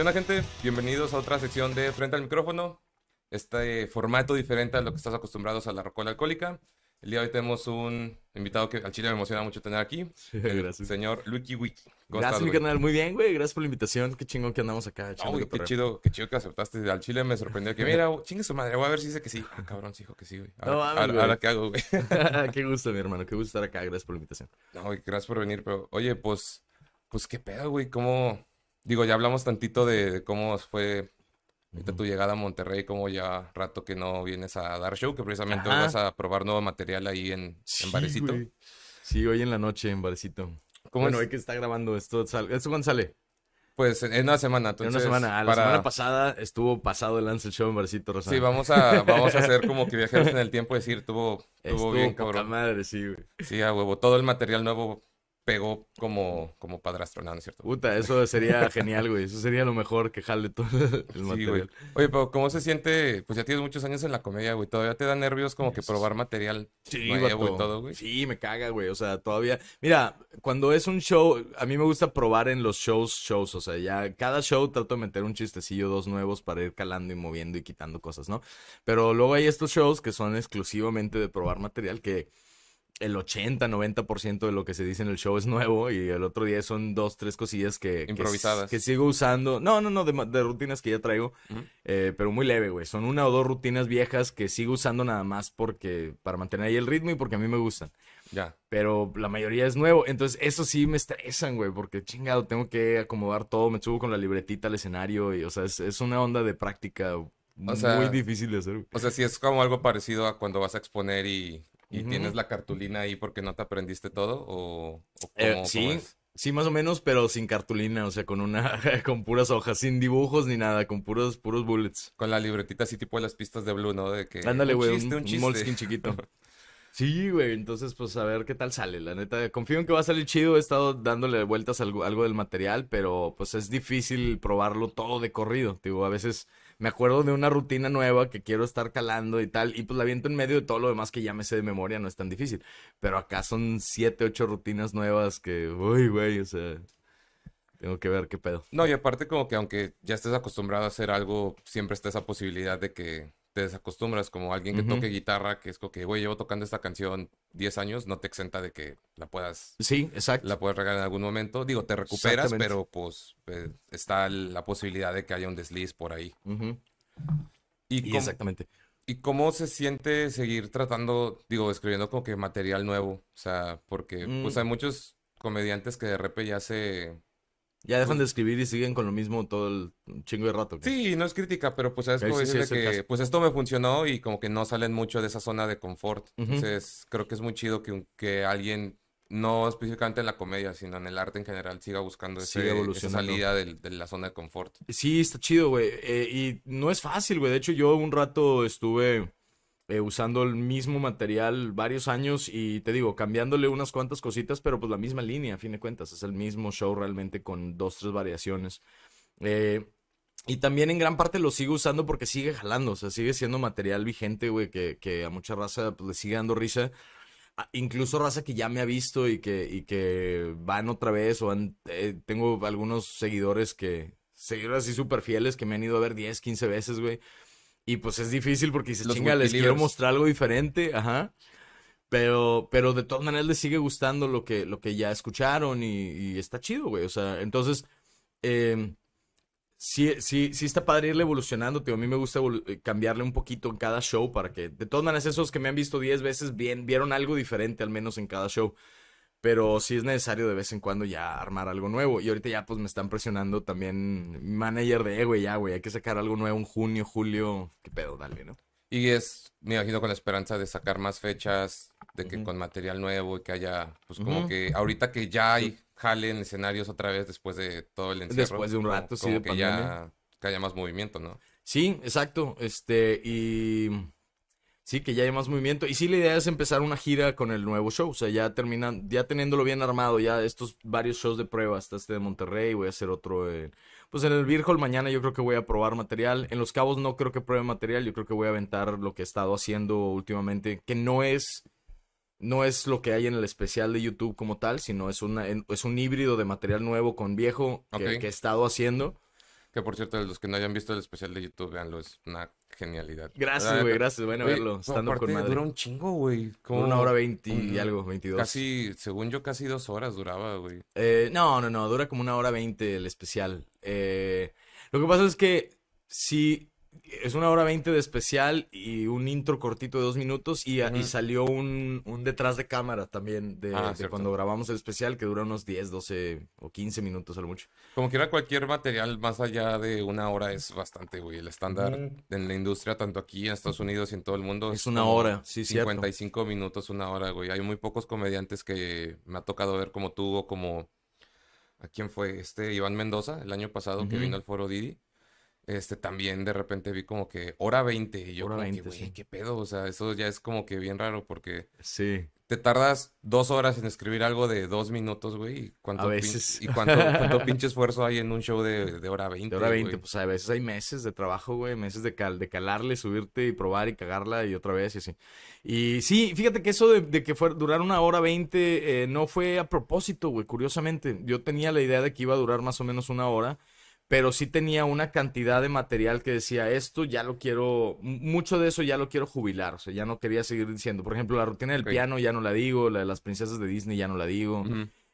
¿Qué onda, gente? Bienvenidos a otra sección de Frente al Micrófono. Este formato diferente a lo que estás acostumbrados a la rocola alcohólica. El día de hoy tenemos un invitado que al chile me emociona mucho tener aquí. El Gracias. señor Luiki Wiki. ¿Cómo Gracias, estás, mi canal. Muy bien, güey. Gracias por la invitación. Qué chingón que andamos acá. No, echando güey, qué chido, qué chido que aceptaste. Al chile me sorprendió que, mira, chingue su madre, voy a ver si dice que sí. Ah, cabrón, sí dijo que sí, güey. Ahora, No ahora- güey. ahora qué hago, güey. qué gusto, mi hermano. Qué gusto estar acá. Gracias por la invitación. No, güey, gracias por venir, pero oye, pues, pues qué pedo, güey, cómo, digo, ya hablamos tantito de, de cómo fue ahorita tu llegada a Monterrey, cómo ya rato que no vienes a dar show, que precisamente hoy vas a probar nuevo material ahí en, en Varecito. güey. Sí, hoy en la noche en Barecito. ¿Cómo bueno, es? hoy que está grabando esto. ¿Esto cuándo sale? Pues en en una semana, En entonces, una semana. Ah, La semana pasada estuvo pasado el lance el show en Barecito, Rosa. Sí, vamos a, vamos a hacer como que viajeros en el tiempo, decir, tuvo, tuvo Estuvo bien, cabrón. madre, sí, güey. Sí, a huevo, todo el material nuevo pegó como, como padrastro, ¿no? ¿No es cierto? Puta, eso sería genial, güey. Eso sería lo mejor que jale todo el material. Oye, pero ¿cómo se siente? Pues ya tienes muchos años en la comedia, güey. ¿Todavía te da nervios como que probar material Sí, nuevo y todo, güey? Sí, me caga, güey. O sea, todavía. Mira, cuando es un show, a mí me gusta probar en los shows, shows. O sea, ya cada show trato de meter un chistecillo, dos nuevos para ir calando y moviendo y quitando cosas, ¿no? Pero luego hay estos shows que son exclusivamente de probar material que. El 80, 90% de lo que se dice en el show es nuevo y el otro día son dos, tres cosillas que, Improvisadas. que, sigo usando. No, no, no, de, rutinas que ya traigo. Eh, pero muy leve, güey. Son una o dos rutinas viejas que sigo usando nada más porque para mantener ahí el ritmo y porque a mí me gustan. Ya. Pero la mayoría es nuevo. Entonces, eso sí me estresan, güey, porque chingado, tengo que acomodar todo. Me subo con la libretita al escenario y, o sea, es, es una onda de práctica muy sea, difícil de hacer. güey. O sea, sí es como algo parecido a cuando vas a exponer y, y tienes la cartulina ahí porque no te aprendiste todo, o, o Eh, cómo- sí, cómo es? sí, más o menos, pero sin cartulina, o sea, con una, con puras hojas, sin dibujos ni nada, con puros, puros bullets. Con la libretita así tipo de las pistas de Blue, ¿no? De que Ándale, güey, un, un un chiste. Moleskine chiquito. Sí, güey, entonces pues a ver qué tal sale, la neta. Confío en que va a salir chido, he estado dándole vueltas a algo, algo del material, pero pues es difícil probarlo todo de corrido. Digo, a veces me acuerdo de una rutina nueva que quiero estar calando y tal, y pues la viento en medio de todo lo demás que ya me sé de memoria, no es tan difícil. Pero acá son siete, ocho rutinas nuevas que, uy, güey, o sea, tengo que ver qué pedo. No, y aparte como que aunque ya estés acostumbrado a hacer algo, siempre está esa posibilidad de que te desacostumbras, como alguien que toque guitarra, que es como que, güey, llevo tocando esta canción 10 años, no te exenta de que la puedas, Sí, exacto. la puedes regar en algún momento. Digo, te recuperas, pero pues eh, está la posibilidad de que haya un desliz por ahí. ¿Y y cómo, exactamente. ¿y cómo se siente seguir tratando, digo, escribiendo como que material nuevo? O sea, porque pues Mm. hay muchos comediantes que de repente ya se... Ya dejan de escribir y siguen con lo mismo todo el chingo de rato. Sí, no es crítica, pero pues sabes como sí, que pues esto me funcionó y como que no salen mucho de esa zona de confort. Entonces creo que es muy chido que, que alguien, no específicamente en la comedia, sino en el arte en general, siga buscando ese- esa salida de la zona de confort. Sí, está chido, güey. Eh, y no es fácil, güey. De hecho, yo un rato estuve eh, usando el mismo material varios años y te digo, cambiándole unas cuantas cositas, pero pues la misma línea, a fin de cuentas. Es el mismo show realmente con dos, tres variaciones. Eh, y también en gran parte lo sigo usando porque sigue jalando, o sea, sigue siendo material vigente, güey, que, que a mucha raza pues, le sigue dando risa. Ah, Incluso raza que ya me ha visto y que, y que van otra vez o eh, tengo algunos seguidores que, seguidores así súper fieles que me han ido a ver 10, 15 veces, güey. Y pues es difícil porque dices, Los chinga, les quiero mostrar algo diferente, ajá. Pero, pero de todas maneras les sigue gustando lo que, lo que ya escucharon y, y está chido, güey. O sea, entonces, eh, sí, sí, sí está padre irle evolucionando, tío. A mí me gusta eh, cambiarle un poquito en cada show para que, de todas maneras, esos que me han visto 10 veces, bien, vieron algo diferente al menos en cada show. Pero sí es necesario de vez en cuando ya armar algo nuevo. Y ahorita ya pues me están presionando también mi manager de, eh, güey, ya, güey, hay que sacar algo nuevo en junio, julio. ¿Qué pedo? Dale, ¿no? Y es, me imagino, con la esperanza de sacar más fechas, de que con material nuevo y que haya, pues como que ahorita que ya hay jale en escenarios otra vez después de todo el encierro. Después de un como- rato, sí, como de que pandemia. ya que haya más movimiento, ¿no? Sí, exacto. Este, y sí, que ya hay más movimiento. Y sí, la idea es empezar una gira con el nuevo show. O sea, ya terminan, ya teniéndolo bien armado, ya estos varios shows de prueba, hasta este de Monterrey, voy a hacer otro en, pues en el Beer Hall mañana yo creo que voy a probar material. En Los Cabos no creo que pruebe material, yo creo que voy a aventar lo que he estado haciendo últimamente, que no es no es lo que hay en el especial de YouTube como tal, sino es una es un híbrido de material nuevo con viejo que, que he estado haciendo. Que por cierto, los que no hayan visto el especial de YouTube, veanlo, es una genialidad. Gracias, güey, gracias. Bueno, Oye, verlo. no, Estando aparte con madre. dura un chingo, güey. Como una hora veinte y algo, veintidós. Casi, según yo, casi dos horas duraba, güey. Eh, no, no, no, dura como una hora veinte el especial. Eh, lo que pasa es que sí, es una hora veinte de especial y un intro cortito de dos minutos y, y Ujú. salió un, un detrás de cámara también de, Ah, de cierto. cuando grabamos el especial que dura unos 10, 12 o 15 minutos a lo mucho. Como quiera, cualquier material más allá de una hora es bastante, güey. El estándar en la industria, tanto aquí en Estados Unidos y en todo el mundo, Es una hora, sí, cierto. 55 minutos, una hora, güey. Hay muy pocos comediantes que me ha tocado ver como tú o como... ¿A quién fue? Este Iván Mendoza, el año pasado que vino al Foro Didi. Este también de repente vi como que hora 20 y yo Hora como que, 20, güey, sí. qué pedo, o sea, eso ya es como que bien raro porque Sí. te tardas dos horas en escribir algo de dos minutos, güey, y cuánto, A pin- veces. y cuánto, cuánto pinche esfuerzo hay en un show de, de hora 20, De hora 20, güey. pues a veces hay meses de trabajo, güey, meses de, cal, de calarle, subirte y probar y cagarla y otra vez y así. Y sí, fíjate que eso de, de que fuera, durar una hora 20 eh, no fue a propósito, güey, curiosamente. Yo tenía la idea de que iba a durar más o menos una hora, pero sí tenía una cantidad de material que decía, esto ya lo quiero, mucho de eso ya lo quiero jubilar, o sea, ya no quería seguir diciendo. Por ejemplo, la rutina del piano ya no la digo, la de las princesas de Disney ya no la digo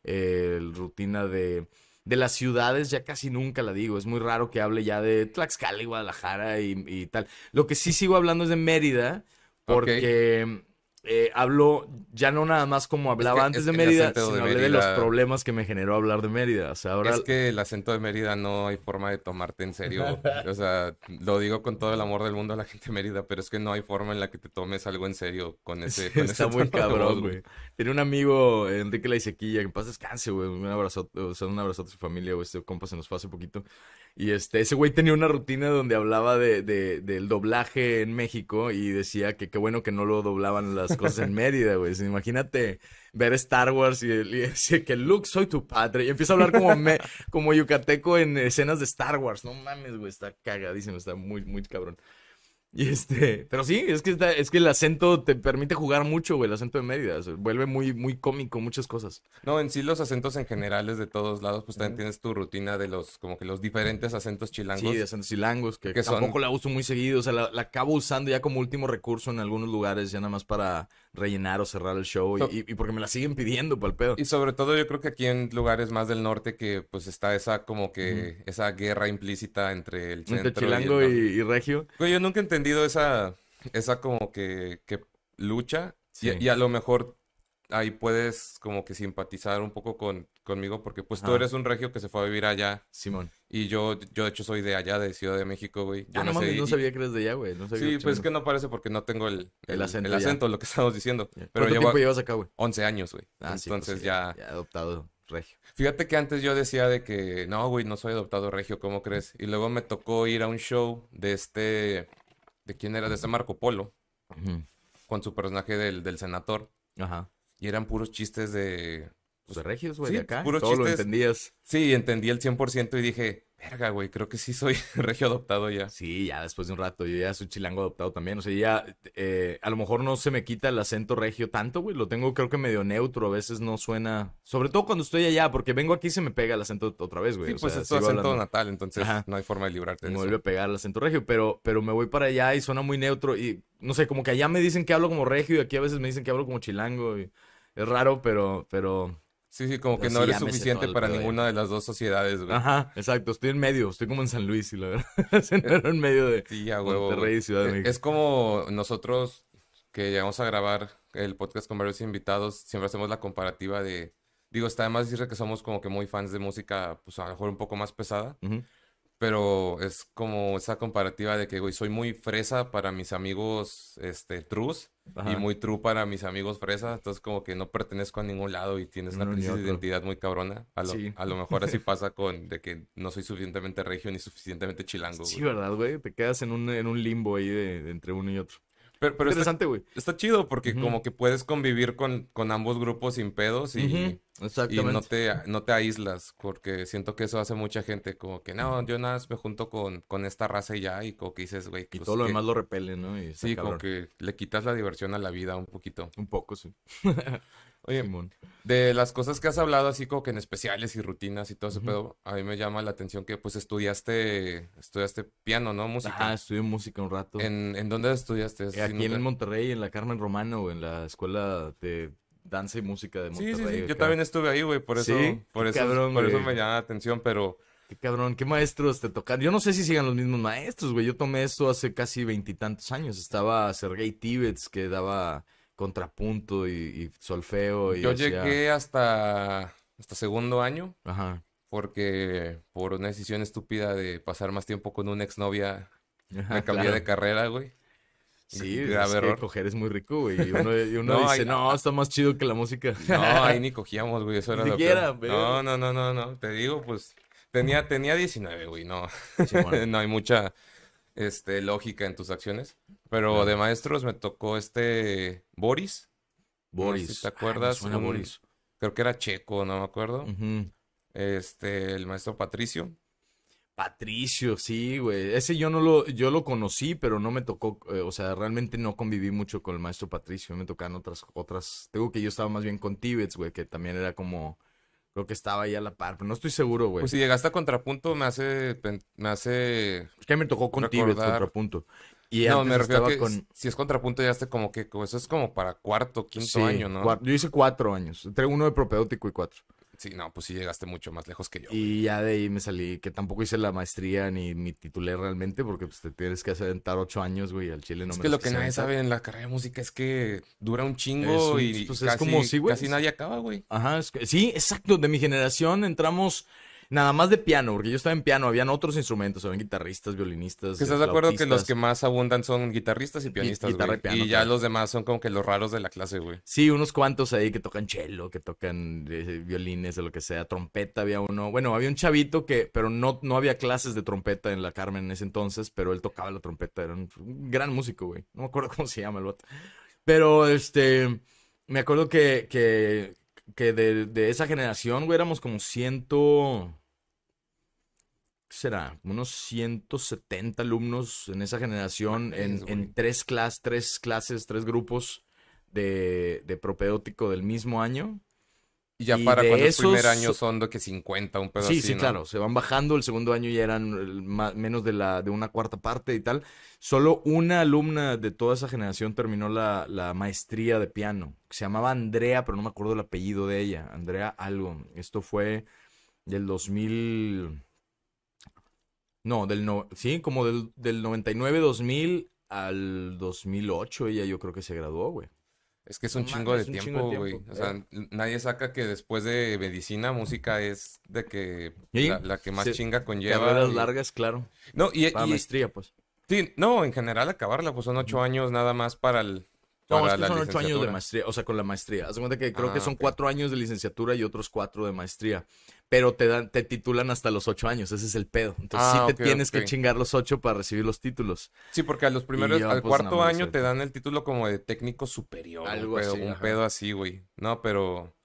eh, rutina de, de las ciudades ya casi nunca la digo. Es muy raro que hable ya de Tlaxcala y Guadalajara y, y tal. Lo que sí sigo hablando es de Mérida, porque eh, hablo ya no nada más como hablaba que- antes es de Mérida, acento de sino hablé de los problemas que me generó hablar de Mérida. O sea, ahora... Es que el acento de Mérida no hay forma de tomarte en serio. O sea, lo digo con todo el amor del mundo a la gente de Mérida, pero es que no hay forma en la que te tomes algo en serio con ese, con Está ese muy cabrón, güey. Tiene un amigo, Enrique Laisequilla, que en paz descanse, güey. Un abrazote, o sea, un abrazote a su familia, güey. Este compa se nos fue hace poquito. Y este, ese güey tenía una rutina donde hablaba de, de- del doblaje en México y decía que qué bueno que no lo doblaban las cosas en Mérida, güey. Imagínate ver Star Wars y, y decir que Luke, soy tu padre. Y empieza a hablar como, me- como yucateco en escenas de Star Wars. No mames, güey. Está cagadísimo, está muy, muy cabrón. Y este, pero sí, es que, está- es que el acento te permite jugar mucho, güey, el acento de Mérida. o sea, vuelve muy, muy cómico muchas cosas. No, en sí los acentos en generales de todos lados, pues también tienes tu rutina de los, como que los diferentes acentos chilangos. Sí, de acentos chilangos, que, Que son- tampoco la uso muy seguido. O sea, la, la acabo usando ya como último recurso en algunos lugares, ya nada más para rellenar o cerrar el show. y- So- y, y porque me la siguen pidiendo para el pedo. Y sobre todo yo creo que aquí en lugares más del norte que pues está esa como que esa guerra implícita entre el centro Entre y el chilango y, regio. Yo nunca he entendido esa, esa como que, que lucha. Y- Sí. Y, a lo mejor ahí puedes como que simpatizar un poco con, conmigo porque pues tú eres un regio que se fue a vivir allá Simón. Y yo, yo de hecho soy de allá, de Ciudad de México, güey. Yo Ah, no, sé, mames, no y- sabía que eres de allá, güey. No sabía Sí, pues es que no parece porque no tengo el, El acento el acento, lo que estamos diciendo. Pero ¿Cuánto llevo tiempo llevas acá, güey? 11 años, güey. Ah, sí, pues Entonces ya... Ya adoptado regio. Fíjate que antes yo decía de que no, güey, no soy adoptado regio, ¿cómo crees? Y luego me tocó ir a un show de este, ¿de quién era? De este Marco Polo, Ujú. con su personaje del, del senador. Ajá. Y eran puros chistes de... Pues de regios, güey, Sí, de acá. puros Todo lo entendías. Sí, entendí el 100% y dije, verga, güey, creo que sí soy regio adoptado ya. Sí, ya después de un rato, yo ya soy chilango adoptado también. O sea, ya eh, a lo mejor no se me quita el acento regio tanto, güey. Lo tengo creo que medio neutro. A veces no suena. Sobre todo cuando estoy allá, porque vengo aquí y se me pega el acento otra vez, güey. Sí, o pues sea, es tu acento hablando. natal, entonces Ajá. no hay forma de librarte de Me eso. vuelve a pegar el acento regio, pero, pero me voy para allá y suena muy neutro. Y no sé, como que allá me dicen que hablo como regio y aquí a veces me dicen que hablo como chilango. Y es raro, pero, pero. Sí, sí, como que no sí, eres ya suficiente para pedo ya. ninguna de las dos sociedades, güey. Ajá, exacto. Estoy en medio. Estoy como en San Luis, y la verdad. en medio de Sí, a huevo. Monterrey y Ciudad de Eh, México. Es como nosotros que llegamos a grabar el podcast con varios invitados, siempre hacemos la comparativa de, digo, está de más decir que somos como que muy fans de música, pues a lo mejor un poco más pesada, Ujú. Pero es como esa comparativa de que, güey, soy muy fresa para mis amigos, este, trus, y muy true para mis amigos fresa, entonces como que no pertenezco a ningún lado y tienes una Uno ni crisis de identidad muy cabrona. A lo, Sí. a lo mejor así pasa con de que no soy suficientemente regio ni suficientemente chilango, Sí, güey. ¿verdad, güey? Te quedas en un, en un limbo ahí de, de entre uno y otro. Pero, Interesante, güey. Está chido porque como que puedes convivir con, con ambos grupos sin pedos y. Y no te, no te aíslas, porque siento que eso hace mucha gente, como que no, yo nada más me junto con, con esta raza y ya, y como que dices, güey. Y pues todo lo demás lo repele, ¿no? sí, como que le quitas la diversión a la vida un poquito. Un poco, sí. Oye, de las cosas que has hablado, así como que en especiales y rutinas y todo ese pedo, a mí me llama la atención que pues estudiaste, estudiaste piano, ¿no? Música. Ah, estudié música un rato. ¿En, en dónde estudiaste? Aquí en Monterrey, en la Carmen Romano, en la escuela de danza y música de Monterrey. Sí, sí, sí. Yo también estuve ahí, güey, por eso, por, eso, por eso me llama la atención, pero... Qué cabrón, qué maestros te tocan. Yo no sé si sigan los mismos maestros, güey. Yo tomé esto hace casi veintitantos años. Estaba Sergei Tibets, que daba contrapunto y, solfeo. Y Yo llegué hasta, hasta segundo año. Ajá. Porque por una decisión estúpida de pasar más tiempo con una exnovia, me cambié de carrera, güey. Sí, es que coger es muy rico, güey. Y uno, dice, no, está más chido que la música. No, ahí ni cogíamos, güey. Eso era lo que... No, no, no, no, no. Te digo, pues, tenía, tenía 19, güey. No, no hay mucha este, lógica en tus acciones. Pero de maestros me tocó este Boris. Boris. ¿Te acuerdas? Boris. Creo que era checo, no me acuerdo. Este, el maestro Patricio. Patricio, sí, güey. Ese yo no lo, yo lo conocí, pero no me tocó, eh, o sea, realmente no conviví mucho con el maestro Patricio. Me tocaban otras, otras. Tengo que yo estaba más bien con Tibets, güey, que también era como, creo que estaba ahí a la par, pero no estoy seguro, güey. Pues si llegaste a contrapunto, me hace, me hace. Es que me tocó con Tibets contrapunto. Y no, me refiero a que con... si es contrapunto ya esté como que eso es como para cuarto, quinto año, ¿no? Yo hice cuatro años, entre uno de propedéutico y cuatro. Sí, no, pues sí llegaste mucho más lejos que yo. Y ya de ahí me salí, que tampoco hice la maestría ni mi titulé realmente, porque pues te tienes que asentar ocho años, güey, al chile no es que lo que nadie sabe en la carrera de música es que dura un chingo y pues, casi, como, casi nadie acaba, güey. Ajá, sí, exacto, de mi generación entramos Nada más de piano, porque yo estaba en piano, habían otros instrumentos, habían guitarristas, violinistas. ¿Estás de acuerdo que los que más abundan son guitarristas y pianistas, y, y ya los demás son como que los raros de la clase, güey. Sí, unos cuantos ahí que tocan cello, que tocan eh, violines o lo que sea, trompeta había uno. Bueno, había un chavito que, pero no, no había clases de trompeta en la Carmen en ese entonces, pero él tocaba la trompeta, era un, gran músico, güey. No me acuerdo cómo se llama el bot. Pero, este, me acuerdo que, que que de, de esa generación, güey, éramos como ciento... ¿Qué será? Unos 170 alumnos en esa generación, en, en, tres, clases, tres clases, tres grupos de, de propedéutico del mismo año. Y ya para cuando el primer año son de que 50, un pedazo Sí, sí, claro. Se van bajando. El segundo año ya eran menos de, la, de una cuarta parte y tal. Solo una alumna de toda esa generación terminó la, la maestría de piano. Se llamaba Andrea, pero no me acuerdo el apellido de ella. Andrea algo. Esto fue del 2000... No, del no... Sí, como del, del 99-2000 al 2008 ella yo creo que se graduó, güey. Es que es un, chingo, de tiempo, güey. O sea, nadie saca que después de medicina, música es de que la, que más chinga conlleva. Carreras largas, claro. No, y, para maestría, pues. Sí, no, en general acabarla, pues son ocho años nada más para el. no, es que son ocho años de maestría, o sea, con la maestría. Haz cuenta que creo que ah, son cuatro años de licenciatura y otros cuatro de maestría pero te dan, te titulan hasta los ocho años, ese es el pedo. Entonces sí ah, te tienes que chingar los ocho para recibir los títulos. Sí, porque a los primeros, al pues, cuarto año te dan el título como de técnico superior. Algo pedo, así. Un pedo así, güey. No, pero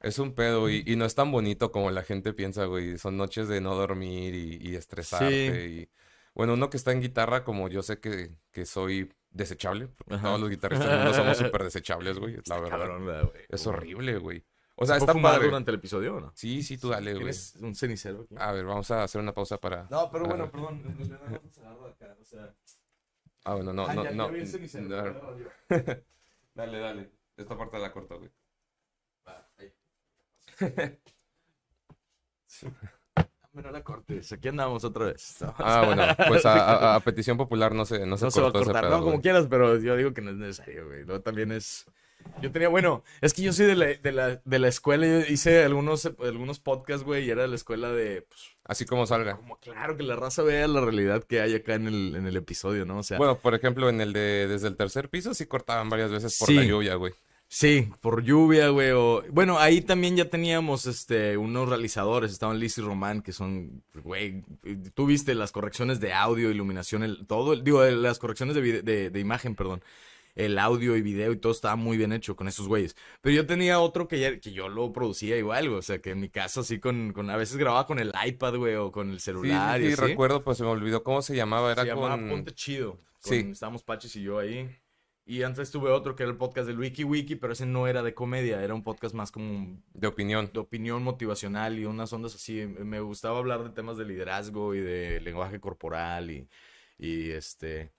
es un pedo y, y, no es tan bonito como la gente piensa, güey. Son noches de no dormir y, y estresarte. Y bueno, uno que está en guitarra, como yo sé que, que soy desechable, todos los guitarristas no somos súper desechables, güey. La verdad. es horrible, güey. O sea, está padre. durante el episodio o no? Sí, sí, tú dale, güey. Es un cenicero aquí. A ver, vamos a hacer una pausa para. No, pero bueno, perdón. acá, o sea. Ah, bueno, no, no, no. dale, dale. Esta parte la corto, güey. Va, ahí. Bueno, la cortes. Aquí andamos otra vez. Ah, bueno, pues a, a, petición popular no se, no se, no se va a cortar. no, como quieras, pero yo digo que no es necesario, güey. Luego también es. Yo tenía, bueno, es que yo soy de la, de la, de la escuela, yo hice algunos, algunos podcasts, güey, y era de la escuela de... Pues, Así como salga. Como claro, que la raza vea la realidad que hay acá en el, en el episodio, ¿no? O sea... Bueno, por ejemplo, en el de desde el tercer piso sí cortaban varias veces por la lluvia, güey. Sí, por lluvia, güey. O... Bueno, ahí también ya teníamos este, unos realizadores. Estaban Liz y Román, que son, güey, tú viste las correcciones de audio, iluminación, el, todo, digo, las correcciones de, de, de imagen, perdón. El audio y video y todo estaba muy bien hecho con esos güeyes. Pero yo tenía otro que, ya, que yo lo producía igual. O sea, que en mi casa así con, con a veces grababa con el iPad, güey, o con el celular sí, y sí, así. recuerdo, pues se me olvidó cómo se llamaba. Era Se llamaba con... Ponte Chido. Con- Sí. Estábamos Pachis y yo ahí. Y antes tuve otro que era el podcast del Wiki Wiki, pero ese no era de comedia, era un podcast más como de opinión. de opinión motivacional y unas ondas así. Me gustaba hablar de temas de liderazgo y de lenguaje corporal y, y este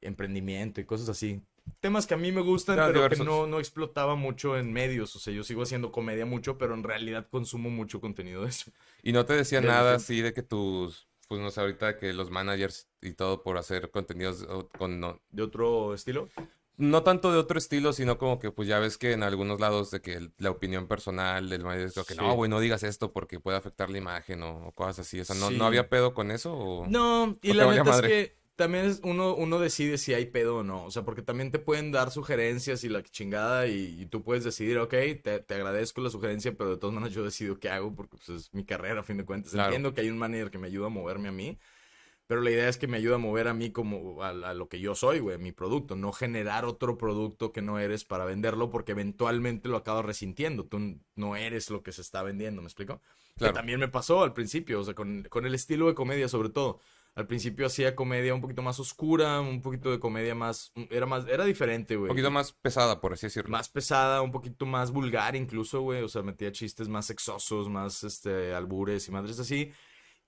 emprendimiento y cosas así. Temas que a mí me gustan, pero que no, no explotaba mucho en medios. O sea, yo sigo haciendo comedia mucho, pero en realidad consumo mucho contenido de eso. Y no te decía nada así de que tus, pues no sé, ahorita que los managers y todo por hacer contenidos con, no, ¿De otro estilo? no tanto de otro estilo, sino como que pues ya ves que en algunos lados de que el- la opinión personal del manager es que Sí. no, güey, no digas esto porque puede afectar la imagen o, o cosas así. O sea, ¿no, Sí. no había pedo con eso? O... No, y ¿O te la neta es que también es uno, uno decide si hay pedo o no. O sea, porque también te pueden dar sugerencias y la chingada y, y tú puedes decidir, ok, te, te agradezco la sugerencia, pero de todas maneras yo decido qué hago porque pues, es mi carrera a fin de cuentas. Claro. Entiendo que hay un manager que me ayuda a moverme a mí, pero la idea es que me ayude a mover a mí como a, a lo que yo soy, güey, mi producto. No generar otro producto que no eres para venderlo porque eventualmente lo acabas resintiendo. Tú no eres lo que se está vendiendo, ¿me explico? Claro. Que también me pasó al principio, o sea, con, con el estilo de comedia sobre todo. Al principio hacía comedia un poquito más oscura, un poquito de comedia más... Era más... Era diferente, güey. Un poquito más pesada, por así decirlo. Más pesada, un poquito más vulgar incluso, güey. O sea, metía chistes más sexosos, más, este, albures y madres así.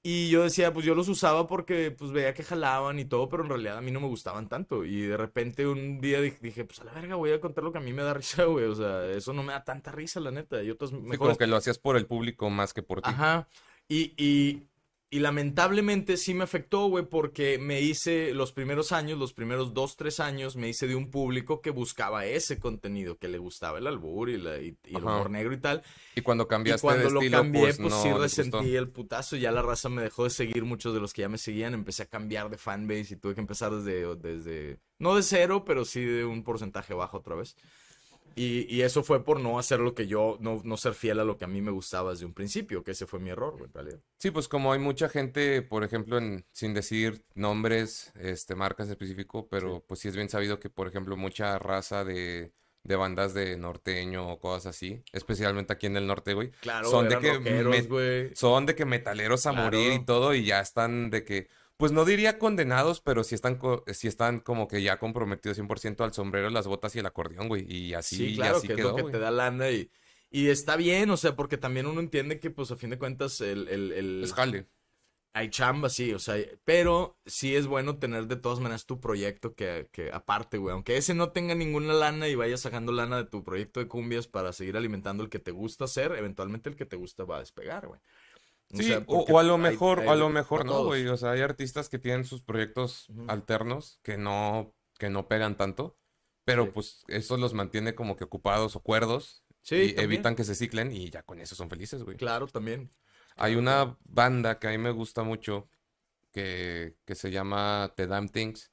Y yo decía, pues yo los usaba porque, pues veía que jalaban y todo, pero en realidad a mí no me gustaban tanto. Y de repente un día dije, pues a la verga, voy a contar lo que a mí me da risa, güey. O sea, eso no me da tanta risa, la neta. Y otras Sí, mejores como que lo hacías por el público más que por ti. Ajá. Y, y, y lamentablemente sí me afectó, güey, porque me hice los primeros años, los primeros dos, tres años, me hice de un público que buscaba ese contenido, que le gustaba el albur y, la, y, y el humor negro y tal. Y cuando Y cambiaste cuando de lo estilo, cambié, pues, pues, no sí resentí gustó. el putazo. Ya la raza me dejó de seguir muchos de los que ya me seguían. Empecé a cambiar de fanbase y tuve que empezar desde, desde no de cero, pero sí de un porcentaje bajo otra vez. Y, y eso fue por no hacer lo que yo, no, no ser fiel a lo que a mí me gustaba desde un principio, que ese fue mi error, güey, en realidad. Sí, pues como hay mucha gente, por ejemplo, en, sin decir nombres, este, marcas específico, pero pues sí es bien sabido que, por ejemplo, mucha raza de, de bandas de norteño o cosas así, especialmente aquí en el norte, güey, Claro, Son de que rockeros, me- güey. son de que metaleros a morir y todo y ya están de que, pues no diría condenados, pero sí están, co- sí están como que ya comprometidos 100% al sombrero, las botas y el acordeón, güey, y así, Sí, y claro, así que es quedó, lo que güey. te da lana y, y está bien, o sea, porque también uno entiende que, pues, a fin de cuentas, el, el, el- Es jale. hay chamba, sí, o sea, pero sí es bueno tener de todas maneras tu proyecto que, que aparte, güey, aunque ese no tenga ninguna lana y vayas sacando lana de tu proyecto de cumbias para seguir alimentando el que te gusta hacer, eventualmente el que te gusta va a despegar, güey. O Sí, sea, o, a lo hay- mejor, hay o a lo mejor no, güey. O sea, hay artistas que tienen sus proyectos alternos que no, que no pegan tanto, pero Sí. pues eso los mantiene como que ocupados o cuerdos Sí, y también. evitan que se ciclen y ya con eso son felices, güey. Claro, también. Hay una banda que a mí me gusta mucho que, que se llama The Damn Things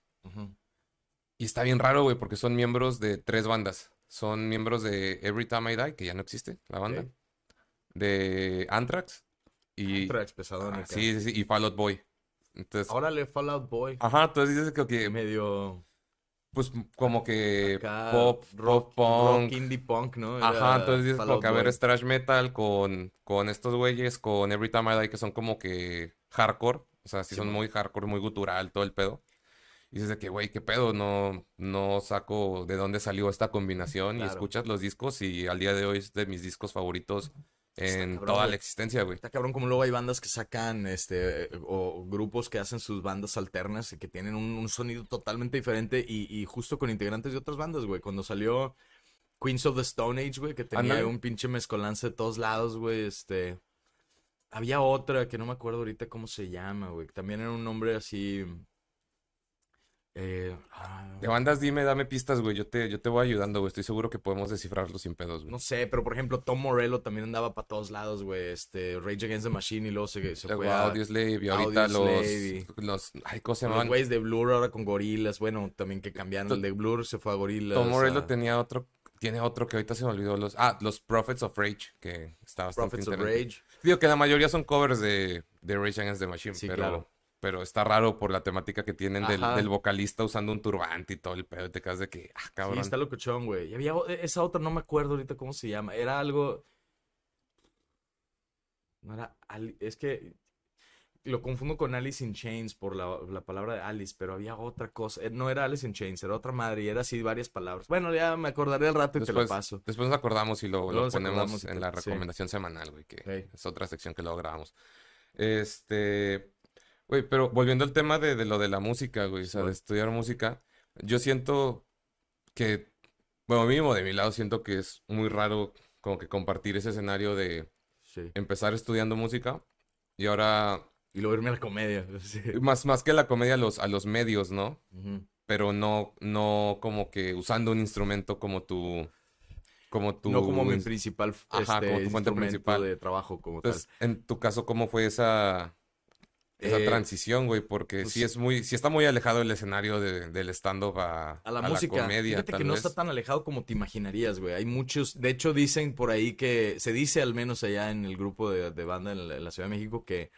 y está bien raro, güey, porque son miembros de tres bandas. Son miembros de Every Time I Die, que ya no existe, la banda, de Anthrax y, pesadón ah, acá. sí, sí, sí, y Fall Out Boy. Entonces, Órale, Fallout Boy. Ajá, entonces dices que, que, Medio pues como que acá, pop, rock, punk. rock indie punk, ¿no? Ajá, Era entonces dices como que a ver es thrash metal con, con estos güeyes, con Every Time I Die, que son como que hardcore. O sea, sí Sí, son muy hardcore, muy gutural, todo el pedo. Y dices de que, güey, qué pedo, no, no saco de dónde salió esta combinación. Y Claro. escuchas los discos y al día de hoy es de mis discos favoritos en cabrón, toda güey. la existencia, güey. Está cabrón como luego hay bandas que sacan, este, o grupos que hacen sus bandas alternas y que tienen un, un sonido totalmente diferente y, y justo con integrantes de otras bandas, güey. Cuando salió Queens of the Stone Age, güey, que tenía un pinche mezcolanza de todos lados, güey, este... Había otra que no me acuerdo ahorita cómo se llama, güey. También era un nombre así... Eh, ah, De bandas, dime, dame pistas, güey. Yo te, yo te voy ayudando, güey. Estoy seguro que podemos descifrarlo sin pedos, güey. no sé, pero por ejemplo Tom Morello también andaba para todos lados, güey. Este, Rage Against the Machine y luego se, se fue a... Audioslave y ahorita los, Audioslave los, ay, ¿cómo se Los llamaban? güeyes de Blur ahora con gorilas, bueno, también que cambiaron. El de Blur se fue a gorilas. Tom Morello a tenía otro, tiene otro que ahorita se me olvidó. Los, ah, los Prophets of Rage, que está bastante Prophets of interesante. Rage. Digo que la mayoría son covers de, de Rage Against the Machine, Sí, pero, claro. Pero está raro por la temática que tienen del, vocalista usando un turbante y todo el pedo. y Te quedas de que, ah, Sí, cabrón. está locochón, güey. Y había o- esa otra, no me acuerdo ahorita cómo se llama. Era algo. No era. Es que. Lo confundo con Alice in Chains por la, la palabra de Alice, pero había otra cosa. Eh, No era Alice in Chains, era otra madre y era así varias palabras. Bueno, ya me acordaré al rato y te lo paso. después nos acordamos y lo, ponemos en la sí. recomendación semanal, güey, que Sí. es otra sección que luego grabamos. Este, güey, pero volviendo al tema de, de lo de la música, güey, o sea, de estudiar música, yo siento que, bueno, mínimo de mi lado, siento que es muy raro como que compartir ese escenario de Sí. empezar estudiando música y ahora, Y luego irme a la comedia. sí. más, más que la comedia, a los, a los medios, ¿no? Pero no, no como que usando un instrumento como tu, como tu... No como mi principal Ajá, este, como tu fuente principal. de trabajo como tal. Entonces, en tu caso, ¿cómo fue esa, esa Eh, transición, güey? Porque pues, sí es muy, sí está muy alejado el escenario de- del stand-up a, A la a música. comedia, Fíjate tal que no está tan alejado como te imaginarías, güey. Hay muchos, de hecho dicen por ahí que, se dice al menos allá en el grupo de, de banda en la, en la Ciudad de México que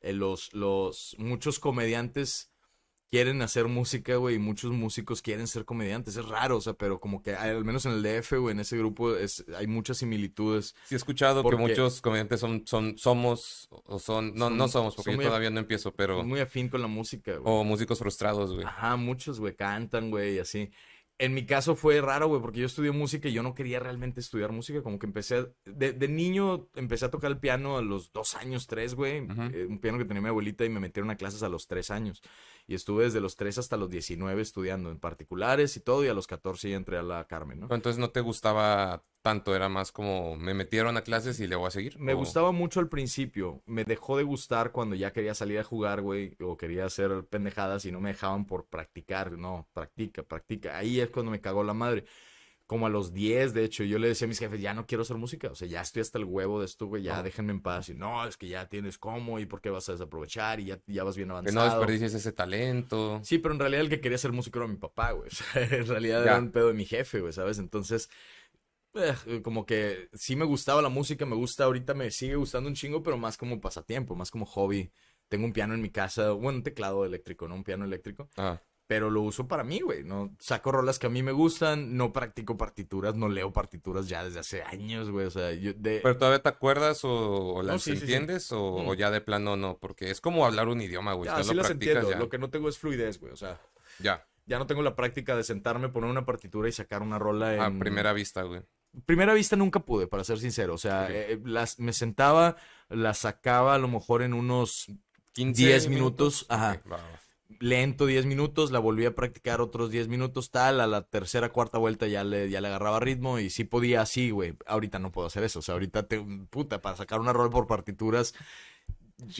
eh, los, los, muchos comediantes quieren hacer música, güey, y muchos músicos quieren ser comediantes. Es raro, o sea, pero como que al menos en el DF, güey, en ese grupo es, hay muchas similitudes. Sí he escuchado que muchos comediantes son, son, somos, o son, no, no Son- somos, porque yo todavía no empiezo, pero, Muy afín con la música, güey. o músicos frustrados, güey. Ajá, muchos, güey, cantan, güey, y así. En mi caso fue raro, güey, porque yo estudié música y yo no quería realmente estudiar música. Como que empecé, a- de, de niño empecé a tocar el piano a los dos años, tres, güey. Eh, un piano que tenía mi abuelita y me metieron a clases a los tres años. Y estuve desde los tres hasta los 19 estudiando en particulares y todo, y a los 14 ya entré a la Carmen, ¿no? Entonces no te gustaba tanto, era más como me metieron a clases y le voy a seguir. Me o- gustaba mucho al principio. Me dejó de gustar cuando ya quería salir a jugar, güey, o quería hacer pendejadas y no me dejaban por practicar. No, practica, practica. Ahí es cuando me cagó la madre. Como a los 10, de hecho, yo le decía a mis jefes, ya no quiero hacer música. O sea, ya estoy hasta el huevo de esto, güey, ya No. déjenme en paz. Y no, es que ya tienes cómo y por qué vas a desaprovechar y ya, ya vas bien Que no avanzado. desperdicies ese talento. Sí, pero en realidad el que quería ser músico era mi papá, güey. O sea, en realidad Ya. era un pedo de mi jefe, güey, ¿sabes? Entonces, eh, como que sí me gustaba la música, me gusta, ahorita me sigue gustando un chingo, pero más como pasatiempo, más como hobby. Tengo un piano en mi casa, bueno, un teclado eléctrico, no un piano eléctrico, Ah, pero lo uso para mí, güey, ¿no? Saco rolas que a mí me gustan, no practico partituras, no leo partituras ya desde hace años, güey, o sea, yo de... ¿Pero todavía te acuerdas o, o las No, sí, sí, sí. entiendes o, Mm. o ya de plano no? Porque es como hablar un idioma, güey. Ya, Usted sí lo las entiendo, ya. lo que no tengo es fluidez, güey, o sea... Ya, Ya no tengo la práctica de sentarme, poner una partitura y sacar una rola en... a primera vista, güey. Primera vista nunca pude, para ser sincero. O sea, eh, las, me sentaba, las sacaba a lo mejor en unos 15 10 minutos, ajá. Ok, va, va. lento 10 minutos, la volví a practicar otros 10 minutos, tal, a la tercera, cuarta vuelta ya le, ya le agarraba ritmo y sí podía así, güey. Ahorita no puedo hacer eso, o sea, ahorita te, puta, para sacar una rol por partituras,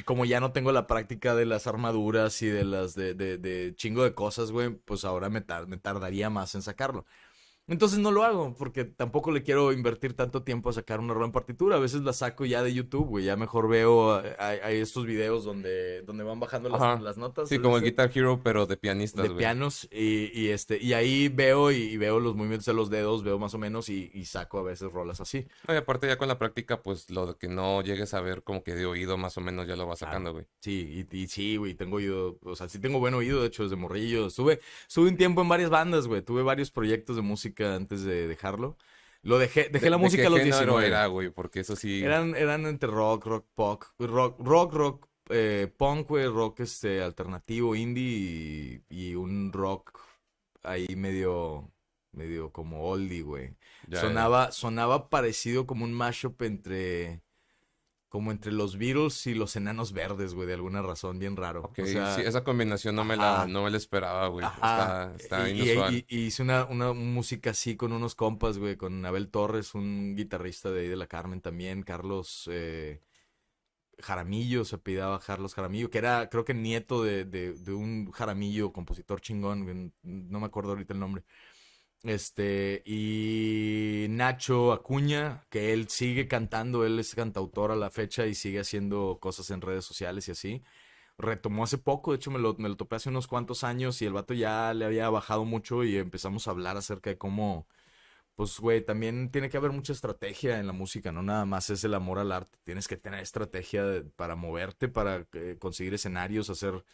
como ya no tengo la práctica de las armaduras y de las, de, de, de chingo de cosas, güey, pues ahora me, tar- me tardaría más en sacarlo. Entonces no lo hago, porque tampoco le quiero invertir tanto tiempo a sacar una rola en partitura. A veces la saco ya de YouTube, güey. Ya mejor veo, eh, hay, estos videos donde, donde van bajando las, notas. Sí, como el Guitar Hero, pero de pianistas, de güey. pianos y, y este y ahí veo y, y veo los movimientos de los dedos, veo más o menos y, y saco a veces rolas así. No, y aparte ya con la práctica, pues lo de que no llegues a ver como que de oído más o menos ya lo vas Claro. sacando, güey. Sí, y, y sí, güey, tengo oído, o sea, sí tengo buen oído, de hecho, desde morrillo. Estuve, estuve un tiempo en varias bandas, güey, tuve varios proyectos de música antes de dejarlo. Lo dejé, dejé ¿De- la de música qué a los género 19. era, güey? Porque eso sí... Eran, eran entre rock, rock, pop, rock, rock, rock, eh, punk, güey, rock este, alternativo, indie y, y un rock ahí medio, medio como oldie, güey. ya, sonaba, sonaba parecido como un mashup entre, como entre los Beatles y los Enanos Verdes, güey, de alguna razón, bien raro. Ok, O sea, sí, esa combinación no me la, no me la esperaba, güey. Está, está y, y- inusual. y- y hice una, una música así con unos compas, güey, con Abel Torres, un guitarrista de ahí de la Carmen también, Carlos eh, Jaramillo, se apellidaba Carlos Jaramillo, que era, creo que nieto de, de- de un Jaramillo, compositor chingón, no me acuerdo ahorita el nombre. Este, y Nacho Acuña, que él sigue cantando, él es cantautor a la fecha y sigue haciendo cosas en redes sociales y así. Retomó hace poco, de hecho me lo, me lo topé hace unos cuantos años y el vato ya le había bajado mucho y empezamos a hablar acerca de cómo, pues, güey, también tiene que haber mucha estrategia en la música, no nada más es el amor al arte, tienes que tener estrategia para moverte, para eh, conseguir escenarios, hacer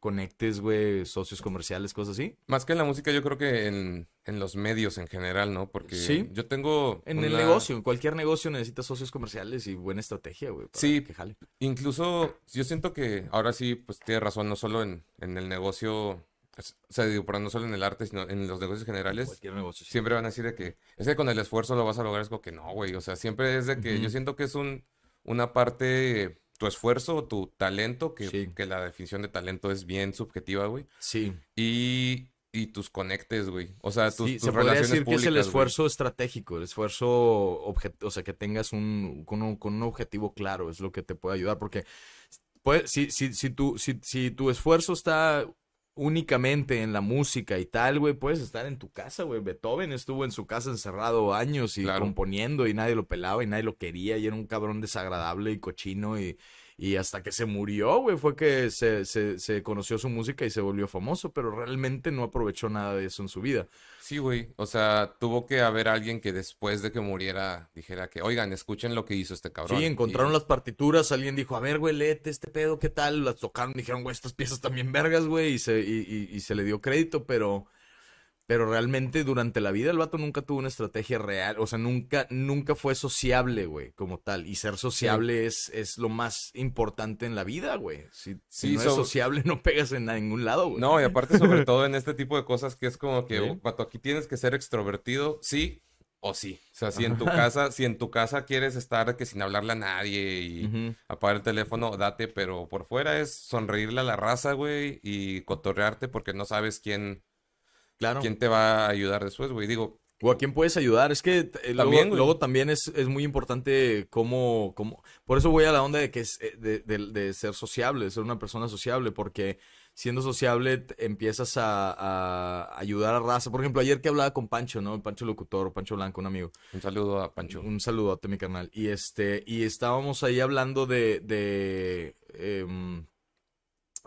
conectes, güey, socios comerciales, cosas así. Más que en la música, yo creo que en, en los medios en general, ¿no? Porque Sí. yo tengo. En el negocio, en cualquier negocio necesitas socios comerciales y buena estrategia, güey. Sí. Que jale. Incluso yo siento que ahora sí, pues tiene razón, no solo en, en el negocio, o sea, digo, pero no solo en el arte, sino en los negocios generales. Cualquier negocio. sí. Siempre van a decir de que es que con el esfuerzo lo vas a lograr, es como que no, güey. O sea, siempre es de que yo siento que es un, una parte, tu esfuerzo o tu talento, que, Sí. que la definición de talento es bien subjetiva, güey. Sí. Y, y tus conectes, güey. O sea, tus, Sí, tus se podría relaciones decir que es el güey. esfuerzo estratégico, el esfuerzo, o sea, que tengas un con, un, con un objetivo claro, es lo que te puede ayudar, porque puede- si, si, si, tu, si, si tu esfuerzo está únicamente en la música y tal, güey, puedes estar en tu casa, güey. Beethoven estuvo en su casa encerrado años y Claro. componiendo y nadie lo pelaba y nadie lo quería y era un cabrón desagradable y cochino y, y hasta que se murió, güey, fue que se, se, se conoció su música y se volvió famoso, pero realmente no aprovechó nada de eso en su vida. Sí, güey. O sea, tuvo que haber alguien que después de que muriera dijera que, oigan, escuchen lo que hizo este cabrón. Sí, encontraron Y- las partituras, alguien dijo, a ver, güey, léete este pedo, ¿qué tal? Las tocaron, dijeron, güey, estas piezas también vergas, güey, y se, y, y- y se le dio crédito, pero, pero realmente durante la vida el vato nunca tuvo una estrategia real, o sea, nunca, nunca fue sociable, güey, como tal, y ser sociable es, es lo más importante en la vida, güey. Si, si Sí, no es sociable, no pegas en ningún lado, güey. No, y aparte, sobre todo en este tipo de cosas que es como que, Sí. vato, aquí tienes que ser extrovertido, sí o sí. O sea, si en tu casa, si en tu casa quieres estar que sin hablarle a nadie y apagar el teléfono, date, pero por fuera es sonreírle a la raza, güey, y cotorrearte porque no sabes quién, Claro. quién te va a ayudar después, güey. Digo, O a quién puedes ayudar. Es que eh, luego, También, güey. luego también es, es muy importante cómo, cómo... Por eso voy a la onda de que es eh, de, de- de ser sociable, de ser una persona sociable, porque siendo sociable empiezas a, a ayudar a raza. Por ejemplo, ayer que hablaba con Pancho, ¿no? Pancho Locutor, Pancho Blanco, un amigo. un saludo a Pancho. Un saludote, mi carnal. Y este, y estábamos ahí hablando de, de, em,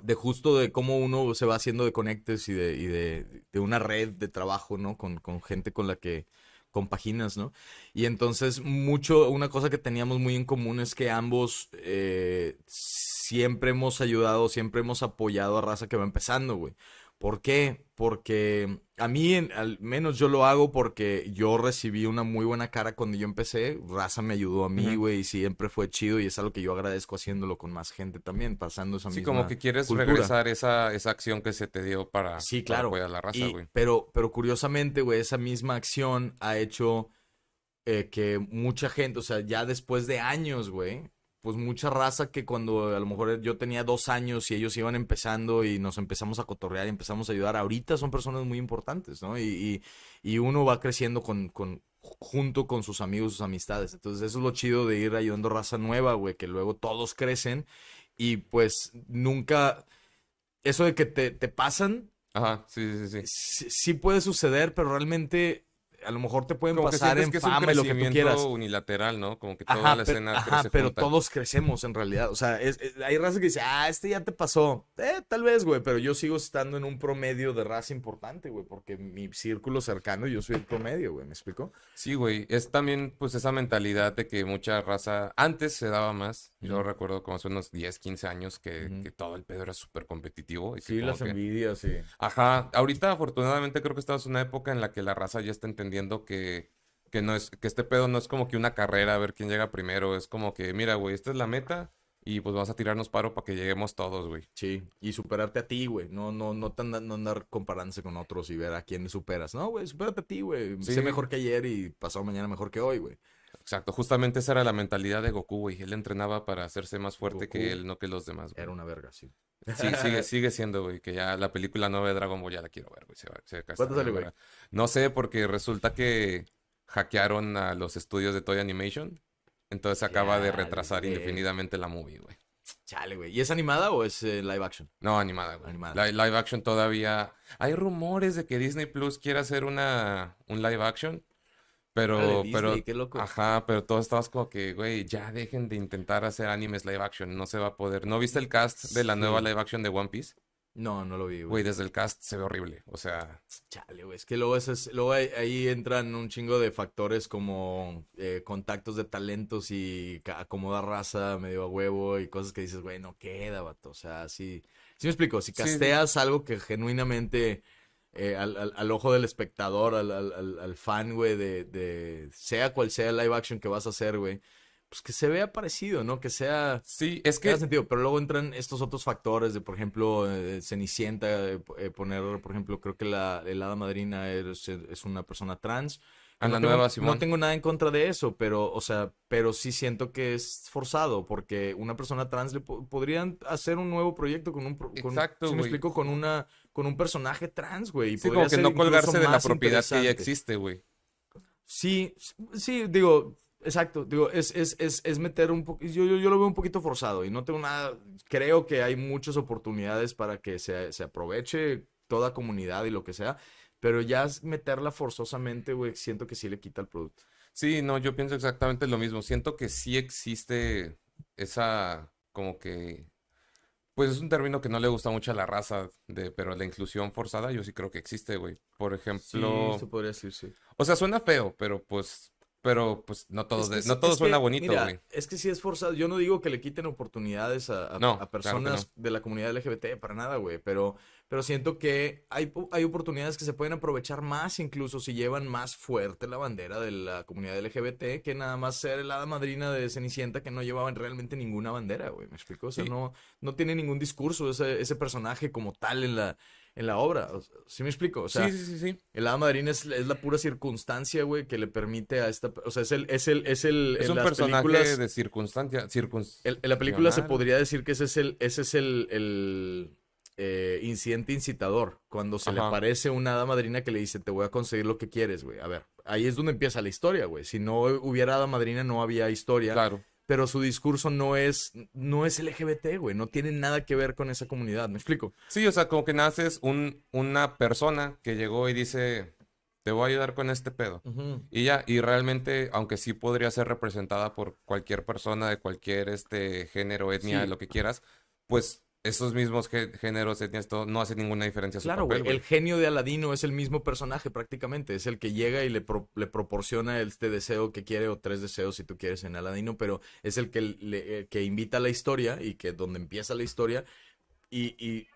de justo de cómo uno se va haciendo de conectes y de, y de, de una red de trabajo, ¿no? Con, con gente con la que compaginas, ¿no? Y entonces mucho, una cosa que teníamos muy en común es que ambos eh, siempre hemos ayudado, siempre hemos apoyado a raza que va empezando, güey. ¿Por qué? Porque a mí, en- al menos yo lo hago porque yo recibí una muy buena cara cuando yo empecé. Raza me ayudó a mí, güey, y siempre fue chido y es algo que yo agradezco haciéndolo con más gente también, pasando esa Sí, misma como que quieres cultura. regresar esa, esa acción que se te dio para, Sí, para claro. apoyar a la raza, güey. pero, pero curiosamente, güey, esa misma acción ha hecho eh, que mucha gente, o sea, ya después de años, güey, pues mucha raza que cuando a lo mejor yo tenía dos años y ellos iban empezando y nos empezamos a cotorrear y empezamos a ayudar, ahorita son personas muy importantes, ¿no? Y, y, y uno va creciendo con, con, junto con sus amigos, sus amistades. Entonces, eso es lo chido de ir ayudando raza nueva, güey, que luego todos crecen y pues nunca, eso de que te, te pasan, Ajá, sí, sí, sí. sí, sí puede suceder, pero realmente a lo mejor te pueden Como que pasar sientes en que es un fama y lo que tú quieras. unilateral, ¿no? Como que toda Ajá, la escena ajá, crece pero junta. todos crecemos en realidad. O sea, es- es- hay raza que dice, ah, este ya te pasó. Eh, tal vez, güey, pero yo sigo estando en un promedio de raza importante, güey, porque mi círculo cercano, yo soy el promedio, güey, ¿me explico? Sí, güey. Es también, pues, esa mentalidad de que mucha raza antes se daba más. Yo recuerdo como hace unos 10, 15 años que, que todo el pedo era súper competitivo. y que Sí, las que- envidias, sí. Ajá. Ahorita, afortunadamente, creo que estamos en una época en la que la raza ya está entendiendo que, que no es, que este pedo no es como que una carrera a ver quién llega primero. Es como que, mira, güey, esta es la meta y pues vamos a tirarnos paro para que lleguemos todos, güey. Sí, y superarte a ti, güey. No, no, no, andar comparándose con otros y ver a quién superas. No, güey, supérate a ti, güey. Sí. Sé mejor que ayer y pasado mañana mejor que hoy, güey. Exacto. Justamente esa era la mentalidad de Goku, güey. Él entrenaba para hacerse más fuerte Goku. que él, no que los demás, güey. Era una verga, sí. Sí, sigue, sigue siendo, güey, que ya la película nueva de Dragon Ball ya la quiero ver, güey. Se va- ¿Cuánto sale, güey? No sé, porque resulta que hackearon a los estudios de Toy Animation. Entonces se acaba de retrasar güey. indefinidamente la movie, güey. Chale, güey. ¿Y es animada o es eh, live action? No, animada, güey. Animada. Li- live action todavía. Hay rumores de que Disney Plus quiere hacer una un live action. Pero, pero, Disney, qué loco. ajá, pero todos estamos como que, güey, ya dejen de intentar hacer animes live action, no se va a poder. ¿No viste el cast de la nueva live action de One Piece? No, no lo vi, güey. Güey, desde el cast se ve horrible. O sea, Chale, güey. Es que luego, ese es- luego ahí, ahí entran un chingo de factores como eh, contactos de talentos y acomodar raza medio a huevo y cosas que dices, güey, no queda, vato. O sea, sí. Sí me explico. Si sí. casteas algo que genuinamente eh, al, al- al ojo del espectador, al, al- al- fan, güey, de, de sea cual sea el live action que vas a hacer, güey, pues que se vea parecido, ¿no? Que sea... sí, es Que sentido, pero luego entran estos otros factores de, por ejemplo, eh, Cenicienta, eh, eh, poner, por ejemplo, creo que la, el hada madrina es, es una persona trans. A no la tengo, nueva No Simón. tengo nada en contra de eso, pero, o sea, pero sí siento que es forzado, porque una persona trans le po- podrían hacer un nuevo proyecto con un, con, Exacto, ¿sí me explico? Con una, con un personaje trans, güey. Sí, como que no colgarse de la propiedad que ya existe, güey. Sí, sí, digo, exacto, digo, es, es, es, es meter un poquito, yo, yo, yo lo veo un poquito forzado y no tengo nada, creo que hay muchas oportunidades para que se, se aproveche toda comunidad y lo que sea, pero ya meterla forzosamente, güey, siento que sí le quita el producto. Sí, no, yo pienso exactamente lo mismo. Siento que sí existe esa, como que, pues es un término que no le gusta mucho a la raza, de, pero la inclusión forzada yo sí creo que existe, güey. Por ejemplo, se podría decir, sí. o sea, suena feo, pero pues, pero pues no todo, Es que no todo es suena que, bonito, güey. Es que sí es forzado. Yo no digo que le quiten oportunidades a, a- No, a claro que personas de la comunidad LGBT, para nada, güey. Pero, pero siento que hay, hay oportunidades que se pueden aprovechar más, incluso si llevan más fuerte la bandera de la comunidad LGBT, que nada más ser el hada madrina de Cenicienta que no llevaban realmente ninguna bandera, güey. ¿Me explico? O sea, Sí. no, no tiene ningún discurso ese, ese personaje como tal en la, en la obra. ¿Sí me explico? O sea, Sí, sí, sí, el hada madrina es, es la pura circunstancia, güey, que le permite a esta... O sea, es el... Es, el, es, el, Es en un las personaje películas- de circunstancia, circuns... el- en la película se podría decir que ese es el, ese es el, el, eh, incidente incitador. Cuando se le aparece una hada madrina que le dice, te voy a conseguir lo que quieres, güey. A ver, ahí es donde empieza la historia, güey. Si no hubiera hada madrina, no había historia. Claro. Pero su discurso no es, no es LGBT, güey. No tiene nada que ver con esa comunidad. ¿Me explico? Sí, o sea, como que naces un, una persona que llegó y dice, te voy a ayudar con este pedo. Y ya, y realmente, aunque sí podría ser representada por cualquier persona de cualquier este género, etnia, Sí. lo que quieras, pues esos mismos gé- géneros, etnias, todo, no hace ninguna diferencia a su Claro, papel, güey. El genio de Aladino es el mismo personaje prácticamente. Es el que llega y le, pro- le proporciona este deseo que quiere o tres deseos si tú quieres en Aladino, pero es el que, le- eh, que invita a la historia y que donde empieza la historia. Y, y,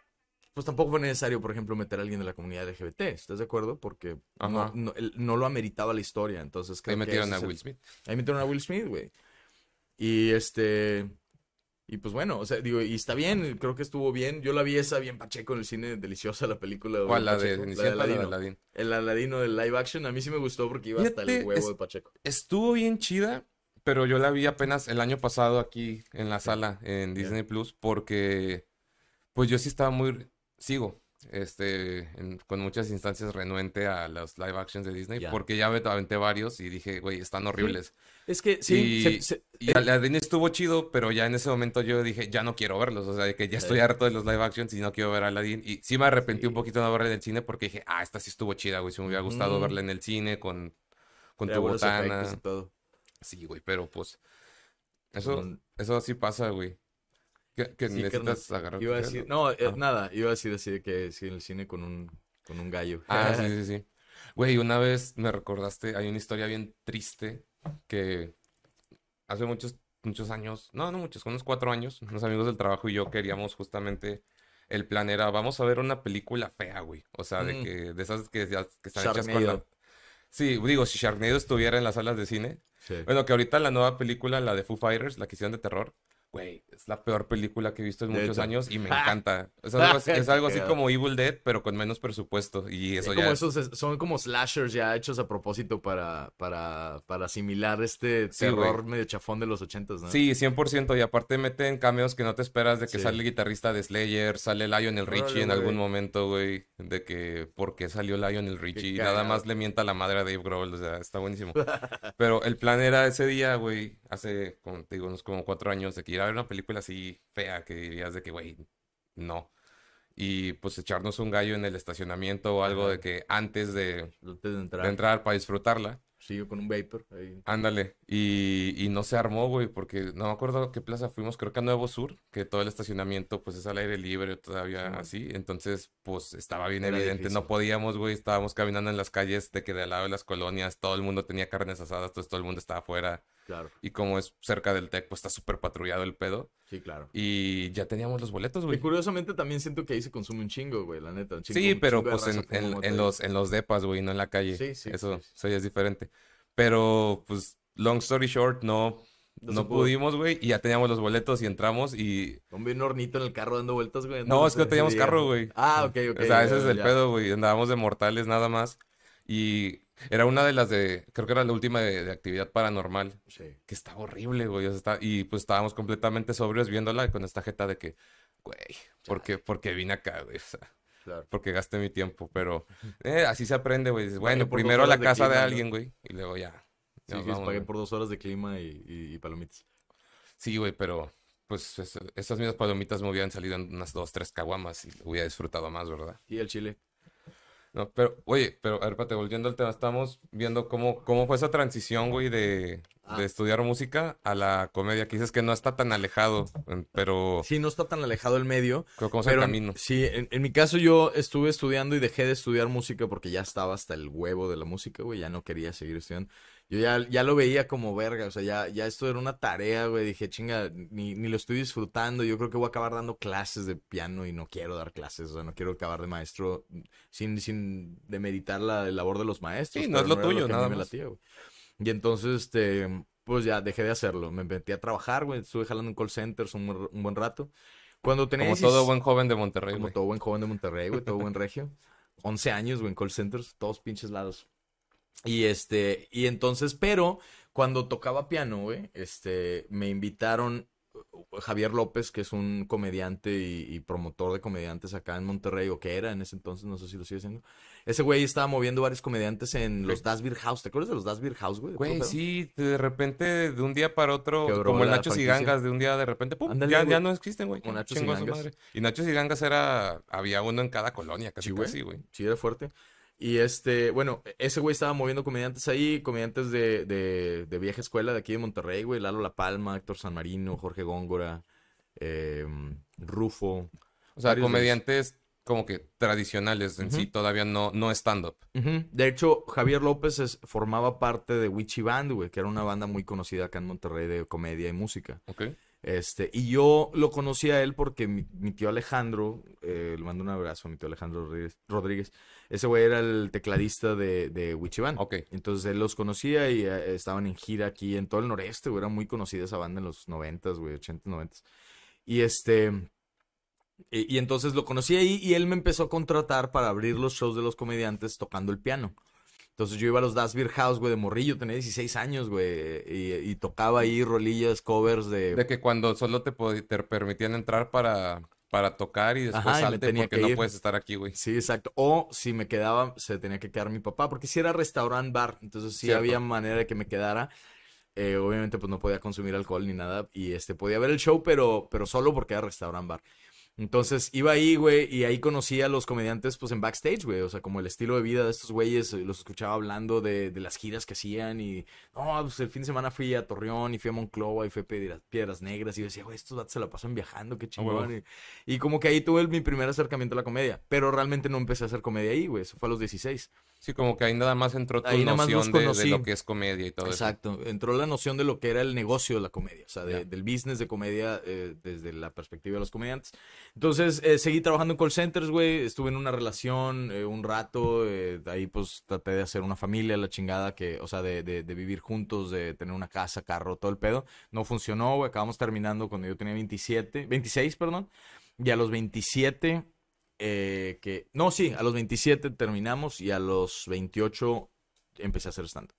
pues tampoco fue necesario, por ejemplo, meter a alguien de la comunidad LGBT. ¿Estás de acuerdo? Porque no, no, no lo ameritaba la historia. Entonces Ahí creo que metieron a el- Will Smith. Ahí metieron a Will Smith, güey. Y este. Y pues bueno, o sea, digo, y está bien, creo que estuvo bien. Yo la vi esa bien Pacheco en el cine, deliciosa la película. ¿Cuál? La de Pacheco, Cenicienta o la de Aladino. El Aladino del live action, a mí sí me gustó porque iba hasta el huevo es- de Pacheco. Estuvo bien chida, pero yo la vi apenas el año pasado aquí en la sala en. Disney Plus porque pues yo sí estaba muy sigo este en- con muchas instancias renuente a los live actions de Disney porque ya me aventé varios y dije, güey, están horribles. Es que sí, Y- se- se- Y eh, Aladdin estuvo chido, pero ya en ese momento yo dije, ya no quiero verlos, o sea, que ya estoy harto de los live actions y no quiero ver a Aladdin. Y sí me arrepentí un poquito de no verla en el cine porque dije, ah, esta sí estuvo chida, güey, si me hubiera gustado Ujú. verla en el cine con, con tu botana. efectos y todo. Sí, güey, pero pues eso, Con- eso sí pasa, güey. Que, que Sí, necesitas agarrar Iba a decir, no, eh, Ah. nada, iba a decir así de que sí, en el cine con un, con un gallo. Ah, sí, sí, sí. Güey, una vez me recordaste, hay una historia bien triste que hace muchos, muchos años, no, no muchos, unos cuatro años, unos amigos del trabajo y yo queríamos justamente, el plan era, vamos a ver una película fea, güey. O sea, de Mm. que, de esas que, que están hechas con la... Sí, digo, si Sharknado estuviera en las salas de cine. Sí. Bueno, que ahorita la nueva película, la de Foo Fighters, la que hicieron de terror, güey, es la peor película que he visto en muchos Neta. años y me encanta. Es algo así, es algo así como Evil Dead, pero con menos presupuesto. Y eso como ya... esos es- son como slashers ya hechos a propósito para, para, para asimilar este Sí, terror medio chafón de los ochentas, ¿no? Sí, 100%. Y aparte meten cameos que no te esperas de que Sí. sale el guitarrista de Slayer, sale Lionel Richie Órale, en algún güey. momento, güey. De que, ¿por qué salió Lionel Richie? Y nada más le mienta la madre a Dave Grohl, o sea, está buenísimo. Pero el plan era ese día, güey, hace, como te digo, unos como cuatro años, de que ir a ver una película así fea, que dirías de que, güey, no. Y pues echarnos un gallo en el estacionamiento o algo Ajá. de que antes de, Antes de entrar. de entrar para disfrutarla. Sí, con un vapor. Ahí. Ándale. Y, y no se armó, güey, porque no me acuerdo a qué plaza fuimos, creo que a Nuevo Sur, que todo el estacionamiento pues es al aire libre todavía así. Entonces, pues estaba bien Era evidente, difícil. no podíamos, güey, estábamos caminando en las calles de que de al lado de las colonias todo el mundo tenía carnes asadas, entonces todo el mundo estaba afuera. Claro. Y como es cerca del TEC, pues está súper patrullado el pedo. Sí, claro. Y ya teníamos los boletos, Y güey. curiosamente también siento que ahí se consume un chingo, güey, la neta. un chingo- Sí, un pero pues en, los, en los depas, güey, no en la calle. Sí, sí, Eso, sí, sí. eso ya es diferente. Pero, pues, long story short, no, No pudimos, güey, y ya teníamos los boletos y entramos y... Un bien hornito en el carro dando vueltas, güey. No, es que no teníamos carro, güey. Ah, ok, ok. O sea, ese ya, es el ya. pedo, güey. Andábamos de mortales nada más. Y era una de las de, creo que era la última de, de actividad paranormal, Sí. que estaba horrible, güey. O sea, está- y pues estábamos completamente sobrios viéndola con esta jeta de que, güey, ¿por qué, por qué vine acá, güey? O sea, Claro. porque gasté mi tiempo, pero eh, así se aprende, güey. Bueno, primero a la casa de alguien, güey, y luego ya. Sí, vamos, pagué por dos horas de clima y, y- y palomitas. Sí, güey, pero pues es- esas mismas palomitas me hubieran salido en unas dos, tres caguamas y hubiera disfrutado más, ¿verdad? Y el chile. No, pero, oye, pero, a ver, espérate, volviendo al tema, estamos viendo cómo, cómo fue esa transición, güey, de, Ah. de estudiar música a la comedia, que dices que no está tan alejado, en- pero Sí, no está tan alejado el medio. cómo es el camino. sí, en, en mi caso yo estuve estudiando y dejé de estudiar música porque ya estaba hasta el huevo de la música, güey, ya no quería seguir estudiando. Yo ya, ya lo veía como verga, o sea, ya, ya esto era una tarea, güey, dije, chinga, ni, ni lo estoy disfrutando, yo creo que voy a acabar dando clases de piano y no quiero dar clases, o sea, no quiero acabar de maestro sin, sin demeritar la labor de los maestros. Sí, no es lo tuyo, mí nada más. latía. Y entonces, este, pues ya dejé de hacerlo, me metí a trabajar, güey, estuve jalando en call centers un, buen- un buen rato. Cuando tenía Como 16 todo buen joven de Monterrey, como güey. todo buen joven de Monterrey, güey, todo buen regio. 11 años, güey, en call centers, todos pinches lados. Y este, y entonces, pero cuando tocaba piano, güey, este, me invitaron uh, Javier López, que es un comediante y, y promotor de comediantes acá en Monterrey, o que era en ese entonces, no sé si lo sigue siendo. Ese güey estaba moviendo varios comediantes en los Das Beer House. ¿Te acuerdas de los Das Beer House, güey? ¿De puro Güey, sí, de repente, de un día para otro, Quebró como el la Nachos y franquicia. Gangas, de un día de repente, pum, Ándale, ya, güey. ya no existen, güey. Ya Nachos y chingó a su Gangas. madre. Y Nachos y Gangas era, había uno en cada colonia, casi Sí, güey. casi, güey. Sí, era fuerte. Y este, bueno, ese güey estaba moviendo comediantes ahí, comediantes de, de, de vieja escuela de aquí de Monterrey, güey. Lalo La Palma, Héctor San Marino, Jorge Góngora, eh, Rufo. O sea, comediantes como que tradicionales en sí, todavía no, no stand-up. De hecho, Javier López es- formaba parte de Witchy Band, güey, que era una banda muy conocida acá en Monterrey de comedia y música. Este, y yo lo conocí a él porque mi, mi tío Alejandro, eh, le mando un abrazo a mi tío Alejandro Rodríguez, Rodríguez. Ese güey era el tecladista de, de Witchy Band. Ok. Entonces él los conocía y eh, estaban en gira aquí en todo el noreste, güey. Era muy conocida esa banda en los noventas, güey, ochentas, noventas. Y este... Y, y entonces lo conocí ahí y él me empezó a contratar para abrir los shows de los comediantes tocando el piano. Entonces yo iba a los Das Beer House, güey, de morrillo, tenía 16 años, güey, y, y tocaba ahí rolillas, covers de... De que cuando solo te, te permitían entrar para, para tocar y después Ajá, y salte tenía porque que no puedes estar aquí, güey. Sí, exacto. O si me quedaba, se tenía que quedar mi papá, porque si era restaurant bar, entonces sí Cierto. había manera de que me quedara. Eh, obviamente, pues no podía consumir alcohol ni nada. Y este, podía ver el show, pero, pero solo porque era restaurant bar. Entonces iba ahí, güey, y ahí conocí a los comediantes, pues en backstage, güey. O sea, como el estilo de vida de estos güeyes, eh, los escuchaba hablando de, de las giras que hacían. Y, no, pues el fin de semana fui a Torreón y fui a Monclova y fui a Piedras, Piedras Negras. Y yo decía, güey, estos vatos se la pasan viajando, qué huevo. chingón. y, y como que ahí tuve mi primer acercamiento a la comedia. Pero realmente no empecé a hacer comedia ahí, güey. Eso fue a los 16. Sí, como que ahí nada más entró tu Ahí noción de, de lo que es comedia y todo eso. Exacto, entró la noción de lo que era el negocio de la comedia, o sea, de- del business de comedia eh, desde la perspectiva de los comediantes. Entonces, eh, seguí trabajando en call centers, güey, estuve en una relación eh, un rato, eh, de ahí pues traté de hacer una familia, la chingada, que, o sea, de, de- de vivir juntos, de tener una casa, carro, todo el pedo. No funcionó, güey, acabamos terminando cuando yo tenía 27, 26, perdón, y a los 27... eh, que no, sí, a los 27 terminamos y a los 28 empecé a hacer stand-up.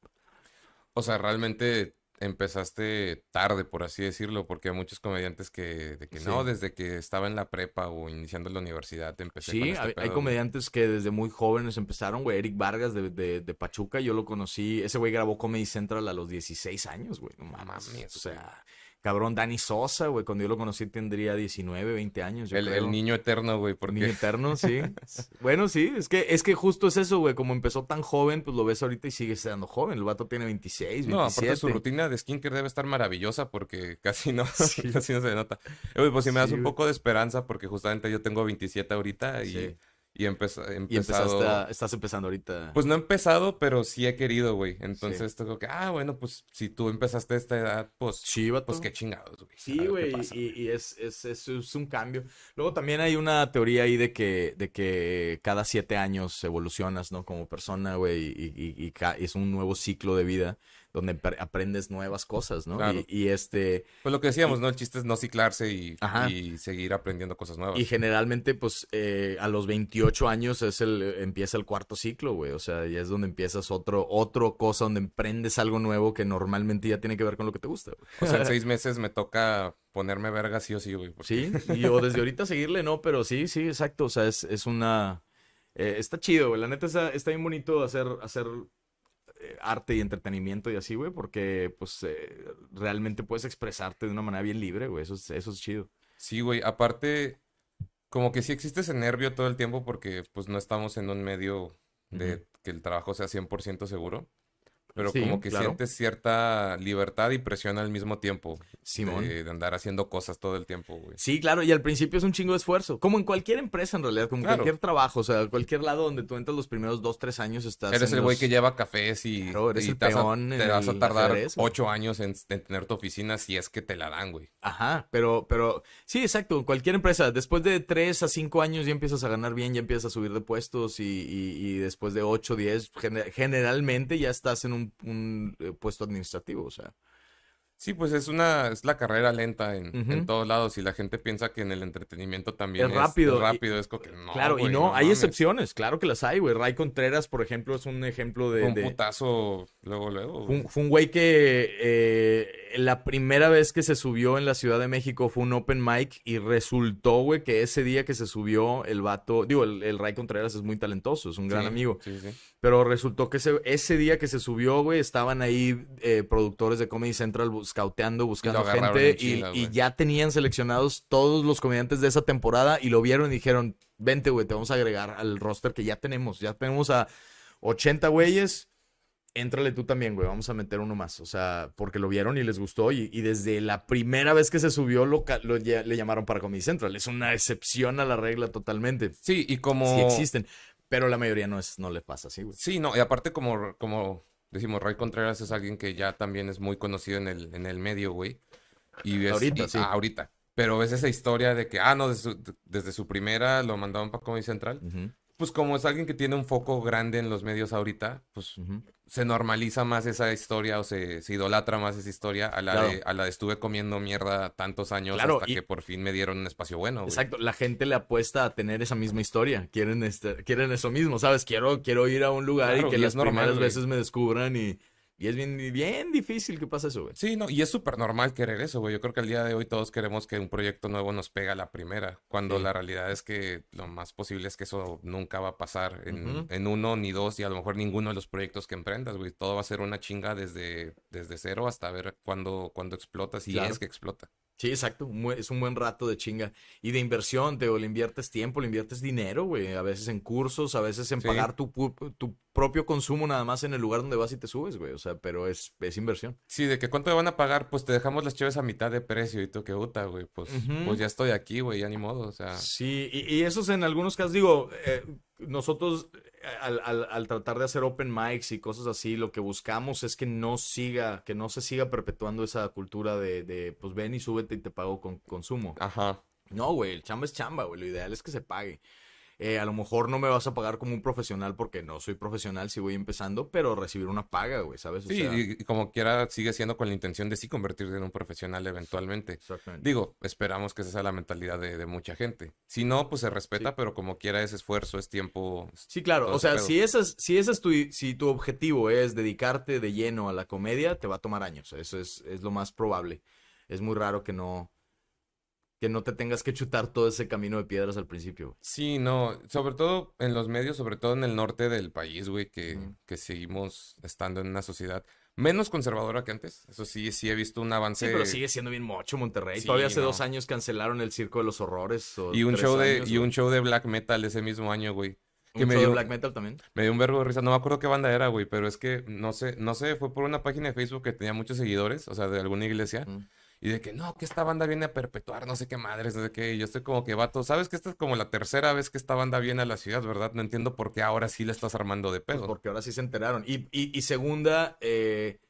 O sea, realmente empezaste tarde, por así decirlo, porque hay muchos comediantes que, de que no, desde que estaba en la prepa o iniciando la universidad empecé con Sí, este hay, hay pedo, güey. comediantes que desde muy jóvenes empezaron, güey. Eric Vargas de, de- de Pachuca, yo lo conocí. Ese güey grabó Comedy Central a los 16 años, güey. No mames. Mames, o sea, cabrón Dani Sosa, güey. Cuando yo lo conocí tendría 19, 20 años. Yo El, creo. el niño eterno, güey, porque... niño eterno, sí. bueno, sí, es que, es que justo es eso, güey. Como empezó tan joven, pues lo ves ahorita y sigue estando joven. El vato tiene 26, 27. No, aparte su rutina de skincare debe estar maravillosa porque casi no, Sí. casi no se nota. Eh, güey, pues si me das Sí, un poco de esperanza porque justamente yo tengo 27 ahorita y, Sí. Y empeza- Y empezaste a- estás empezando ahorita. Pues no he empezado, pero sí he querido, güey. Entonces tengo que, ah, bueno, pues si tú empezaste a esta edad, pues, sí, pues qué chingados, güey. Sí, güey, y, y es, es, es, es un cambio. Luego también hay una teoría ahí de que, de que cada siete años evolucionas, ¿no? Como persona, güey, y, y- y es un nuevo ciclo de vida donde ap- aprendes nuevas cosas, ¿no? Claro. Y, y este, Pues lo que decíamos, ¿no? El chiste es no ciclarse y, seguir aprendiendo cosas nuevas. y generalmente, pues, eh, a los 28 años es el, empieza el cuarto ciclo, güey, o sea, ya es donde empiezas otro, otro cosa, donde emprendes algo nuevo que normalmente ya tiene que ver con lo que te gusta, güey. O sea, en seis meses me toca ponerme verga sí o sí, güey. porque- Sí, y o desde ahorita seguirle, no, pero sí, sí, exacto. O sea, es, es una. eh, está chido, güey. La neta está, está bien bonito hacer, hacer eh, arte y entretenimiento y así, güey, porque pues eh, realmente puedes expresarte de una manera bien libre, güey. Eso es, eso es chido. Sí, güey. Aparte, como que sí existe ese nervio todo el tiempo porque pues no estamos en un medio de que el trabajo sea 100% seguro. Pero Sí, como que claro. sientes cierta libertad y presión al mismo tiempo Simón. de, de andar haciendo cosas todo el tiempo, güey. Sí, claro, y al principio es un chingo de esfuerzo. Como en cualquier empresa, en realidad, como Claro. cualquier trabajo, o sea, cualquier lado donde tú entras los primeros dos, tres años estás. Eres el güey los- que lleva cafés y, Claro, eres y el te vas a- peón te vas a tardar ocho años en, en tener tu oficina si es que te la dan, güey. Ajá, pero, pero, sí, exacto, cualquier empresa, después de 3 a 5 años ya empiezas a ganar bien, ya empiezas a subir de puestos y, y- y después de 8, 10, gene- generalmente ya estás en un, un, eh, puesto administrativo, o sea. Sí, pues es una, es la carrera lenta en, en todos lados y la gente piensa que en el entretenimiento también Es es, rápido, es y- rápido, es que no, claro, y no, hay mames. excepciones, claro que las hay, güey. Ray Contreras, por ejemplo, es un ejemplo de... Fue un de- putazo luego, luego. Fue un, fue un güey que eh, la primera vez que se subió en la Ciudad de México fue un open mic y resultó, güey, que ese día que se subió el vato, digo, el, el Ray Contreras es muy talentoso, es un gran Sí, amigo, Sí, sí. pero resultó que ese, ese día que se subió, güey, estaban ahí eh, productores de Comedy Central scouteando, buscando agarraron gente en y, y ya tenían seleccionados todos los comediantes de esa temporada y lo vieron y dijeron, vente, güey, te vamos a agregar al roster que ya tenemos, ya tenemos a 80 güeyes. Éntrale tú también, güey. Vamos a meter uno más. O sea, porque lo vieron y les gustó. Y, y desde la primera vez que se subió, lo, le llamaron para Comedy Central. Es una excepción a la regla totalmente. Sí, y como... Sí existen. Pero la mayoría no, es, no le pasa así, güey. Sí, no, y aparte como, como decimos, Ray Contreras es alguien que ya también es muy conocido en el, en el medio, güey. Y es, Ahorita, y- sí. ah, ahorita. Pero ves esa historia de que, ah, no, desde su, desde su primera lo mandaban para Comedy Central. Pues como es alguien que tiene un foco grande en los medios ahorita, pues se normaliza más esa historia o se, se idolatra más esa historia a la, Claro. de, a la de estuve comiendo mierda tantos años Claro, hasta y- que por fin me dieron un espacio bueno, güey. Exacto, la gente le apuesta a tener esa misma historia. Quieren, este, quieren eso mismo, ¿sabes? Quiero, quiero ir a un lugar Claro, y que y las normal, primeras güey. veces me descubran y, y es bien, bien difícil que pase eso, güey. Sí, no, y es súper normal querer eso, güey. Yo creo que al día de hoy todos queremos que un proyecto nuevo nos pega a la primera, cuando Sí. la realidad es que lo más posible es que eso nunca va a pasar en, en uno ni dos y a lo mejor ninguno de los proyectos que emprendas, güey. Todo va a ser una chinga desde, desde cero hasta ver cuándo, cuándo explota, si Claro. es que explota. Sí, exacto. Es un buen rato de chinga. Y de inversión, te, o le inviertes tiempo, le inviertes dinero, güey. A veces en cursos, a veces en Sí. pagar tu, tu propio consumo nada más en el lugar donde vas y te subes, güey. O sea, pero es, es inversión. Sí, de que cuánto me van a pagar, pues te dejamos las chaves a mitad de precio y tú que puta, güey. Pues, pues ya estoy aquí, güey, ya ni modo, o sea. Sí, y, y esos en algunos casos, digo, eh, nosotros eh, al, al- al tratar de hacer open mics y cosas así, lo que buscamos es que no siga, que no se siga perpetuando esa cultura de, de pues ven y súbete y te pago con consumo. Ajá. No, güey, el chamba es chamba, güey. Lo ideal es que se pague. Eh, a lo mejor no me vas a pagar como un profesional porque no soy profesional si voy empezando, pero recibir una paga, güey, ¿sabes? O Sí, sea, y, y como quiera sigue siendo con la intención de sí convertirte en un profesional eventualmente. exactamente. Digo, esperamos que esa sea la mentalidad de, de mucha gente. Si no, pues se respeta, Sí. pero como quiera es esfuerzo, es tiempo. Sí, claro. O sea, pedo. si ese es, si ese es tu, si tu objetivo es dedicarte de lleno a la comedia, te va a tomar años. Eso es, es lo más probable. Es muy raro que no, que no te tengas que chutar todo ese camino de piedras al principio. güey. Sí, no, sobre todo en los medios, sobre todo en el norte del país, güey, que, que seguimos estando en una sociedad. Menos conservadora que antes. Eso sí, sí he visto un avance. Sí, pero sigue siendo bien mocho Monterrey. Sí, Todavía hace no. dos años cancelaron el Circo de los Horrores. o Y un show de, años, y un show de black metal ese mismo año, güey. Que ¿Un me show de dio, black metal también. me dio un vergo de risa. No me acuerdo qué banda era, güey, pero es que no sé, no sé, fue por una página de Facebook que tenía muchos seguidores, o sea, de alguna iglesia. Mm. Y de que no, que esta banda viene a perpetuar no sé qué madres, no sé qué. Yo estoy como que, vato, ¿sabes que esta es como la tercera vez que esta banda viene a la ciudad, verdad? No entiendo por qué ahora sí le estás armando de Pues pedo. porque ahora sí se enteraron. Y, y, y segunda, eh,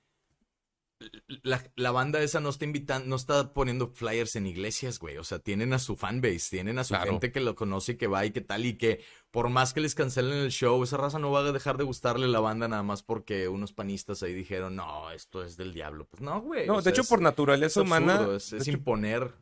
la, la banda esa no está invitando, no está poniendo flyers en iglesias, güey. O sea, tienen a su fanbase, tienen a su Claro. gente que lo conoce y que va y que tal. Y que por más que les cancelen el show, esa raza no va a dejar de gustarle la banda nada más porque unos panistas ahí dijeron, no, esto es del diablo. Pues no, güey. No, de sea, hecho, es- por naturaleza es humana. es, de es hecho- imponer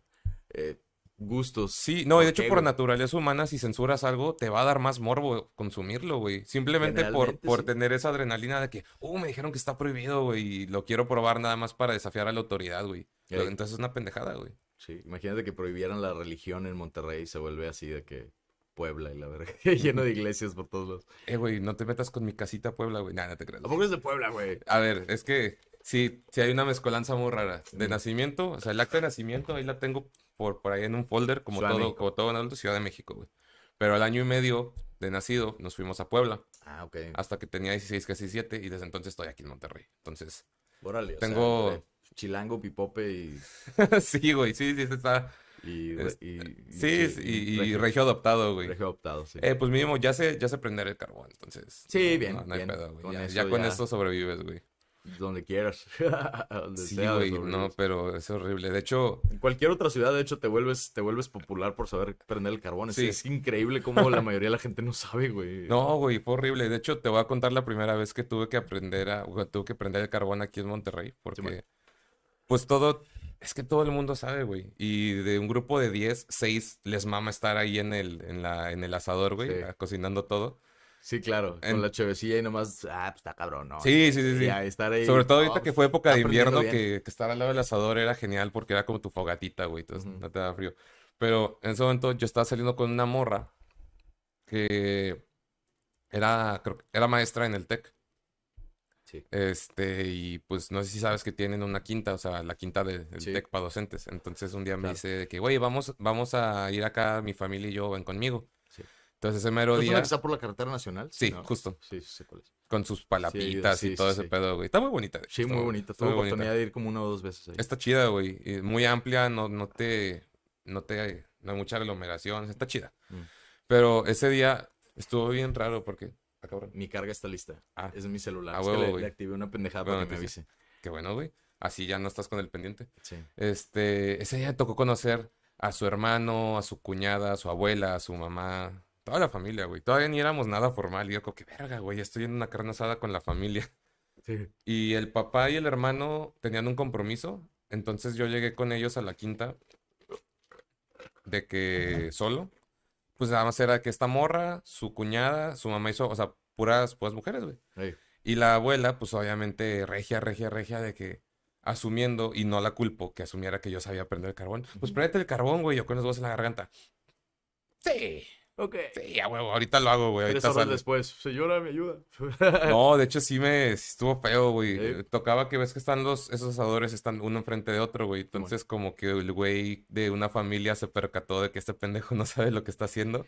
eh, gustos. Sí, no, y de ¿Por hecho por naturaleza humana, si censuras algo, te va a dar más morbo consumirlo, güey. Simplemente por, por sí. tener esa adrenalina de que, uh, me dijeron que está prohibido, güey, y lo quiero probar nada más para desafiar a la autoridad, güey. Ey. Entonces es una pendejada, güey. Sí, imagínate que prohibieran la religión en Monterrey y se vuelve así de que Puebla y la verga. Lleno de iglesias por todos lados. Eh, güey, no te metas con mi casita Puebla, güey. Nada, no te creas. ¿A poco es de Puebla, güey? A ver, es que sí, sí hay una mezcolanza muy rara. De nacimiento, o sea, el acta de nacimiento, ahí la tengo por, por ahí en un folder, como Ciudad todo, como todo en adulto, Ciudad de México, güey. Pero al año y medio de nacido, nos fuimos a Puebla, Ah, ok. hasta que tenía 16, casi 7, y desde entonces estoy aquí en Monterrey. Entonces, Órale, o tengo- sea, chilango, pipope y... sí, güey, sí, sí, está. y, Es- y- y- Sí, sí, y, regio adoptado, güey. regio adoptado, sí. Eh, pues mínimo, ya sé, ya sé prender el carbón, entonces. Sí, no- bien, No, no hay bien. pedo, güey. Con Ya, eso ya con ya- esto sobrevives, güey. Donde quieras. Donde Sí, sea, güey, no, pero es horrible. De hecho, En cualquier otra ciudad, de hecho, te vuelves, te vuelves popular por saber prender el carbón. Es, Sí. es increíble cómo la mayoría de la gente no sabe, güey. no, güey, fue horrible. De hecho, te voy a contar la primera vez que tuve que aprender a, o tuve que prender el carbón aquí en Monterrey, porque, pues todo, es que todo el mundo sabe, güey. Y de un grupo de 10, 6 les mama estar ahí en el, en la, en el asador, güey, Sí. cocinando todo. Sí, claro. En- Con la chevecilla y nomás, ah, pues está cabrón, ¿no? Sí, sí, sí, sí. Ahí estar ahí, Sobre todo ahorita que fue época de invierno, que, que estar al lado del asador era genial porque era como tu fogatita, güey, entonces no te da frío. Pero en ese momento yo estaba saliendo con una morra que era, creo era maestra en el TEC. Sí. Este, y pues no sé si sabes que tienen una quinta, o sea, la quinta de- del Sí. TEC para docentes. Entonces un día me dice de que, güey, vamos, vamos a ir acá, mi familia y yo, ven conmigo. Sí. Entonces ese mero ¿No es una día, que está por la carretera nacional? Sí, ¿no? justo. Sí, sí sé cuál es. con sus palapitas sí, y todo sí, ese sí. pedo, güey. Está muy bonita. Sí, está muy bonita. Tuve bonita. oportunidad de ir como una o dos veces ahí. Está chida, güey. y Muy amplia, no, no te, no te, no hay mucha aglomeración, está chida. Mm. Pero ese día estuvo bien raro porque, ah, cabrón, Mi carga está lista. Ah. Es mi celular. Ah, es huevo, que le, activé una pendejada Buena para que me avise. qué bueno, güey. Así ya no estás con el pendiente. Sí. Este, ese día tocó conocer a su hermano, a su cuñada, a su abuela, a su mamá, toda la familia, güey. Todavía ni éramos nada formal. Y yo como que, verga, güey, estoy en una carne asada con la familia. Sí. Y el papá y el hermano tenían un compromiso. Entonces yo llegué con ellos a la quinta de que solo. Pues nada más era que esta morra, su cuñada, su mamá hizo, o sea, puras, puras mujeres, güey. Ey. Y la abuela, pues obviamente regia, regia, regia de que asumiendo, y no la culpo, que asumiera que yo sabía prender el carbón. Pues prendete el carbón, güey, yo con los dos en la garganta. Sí, Ok. sí, a huevo, ahorita lo hago, güey, ahorita sale. después. Señora, me ayuda. No, de hecho sí me estuvo feo, güey. ¿Sí? Tocaba que ves que están los, esos asadores están uno enfrente de otro, güey. Entonces como que el güey de una familia se percató de que este pendejo no sabe lo que está haciendo.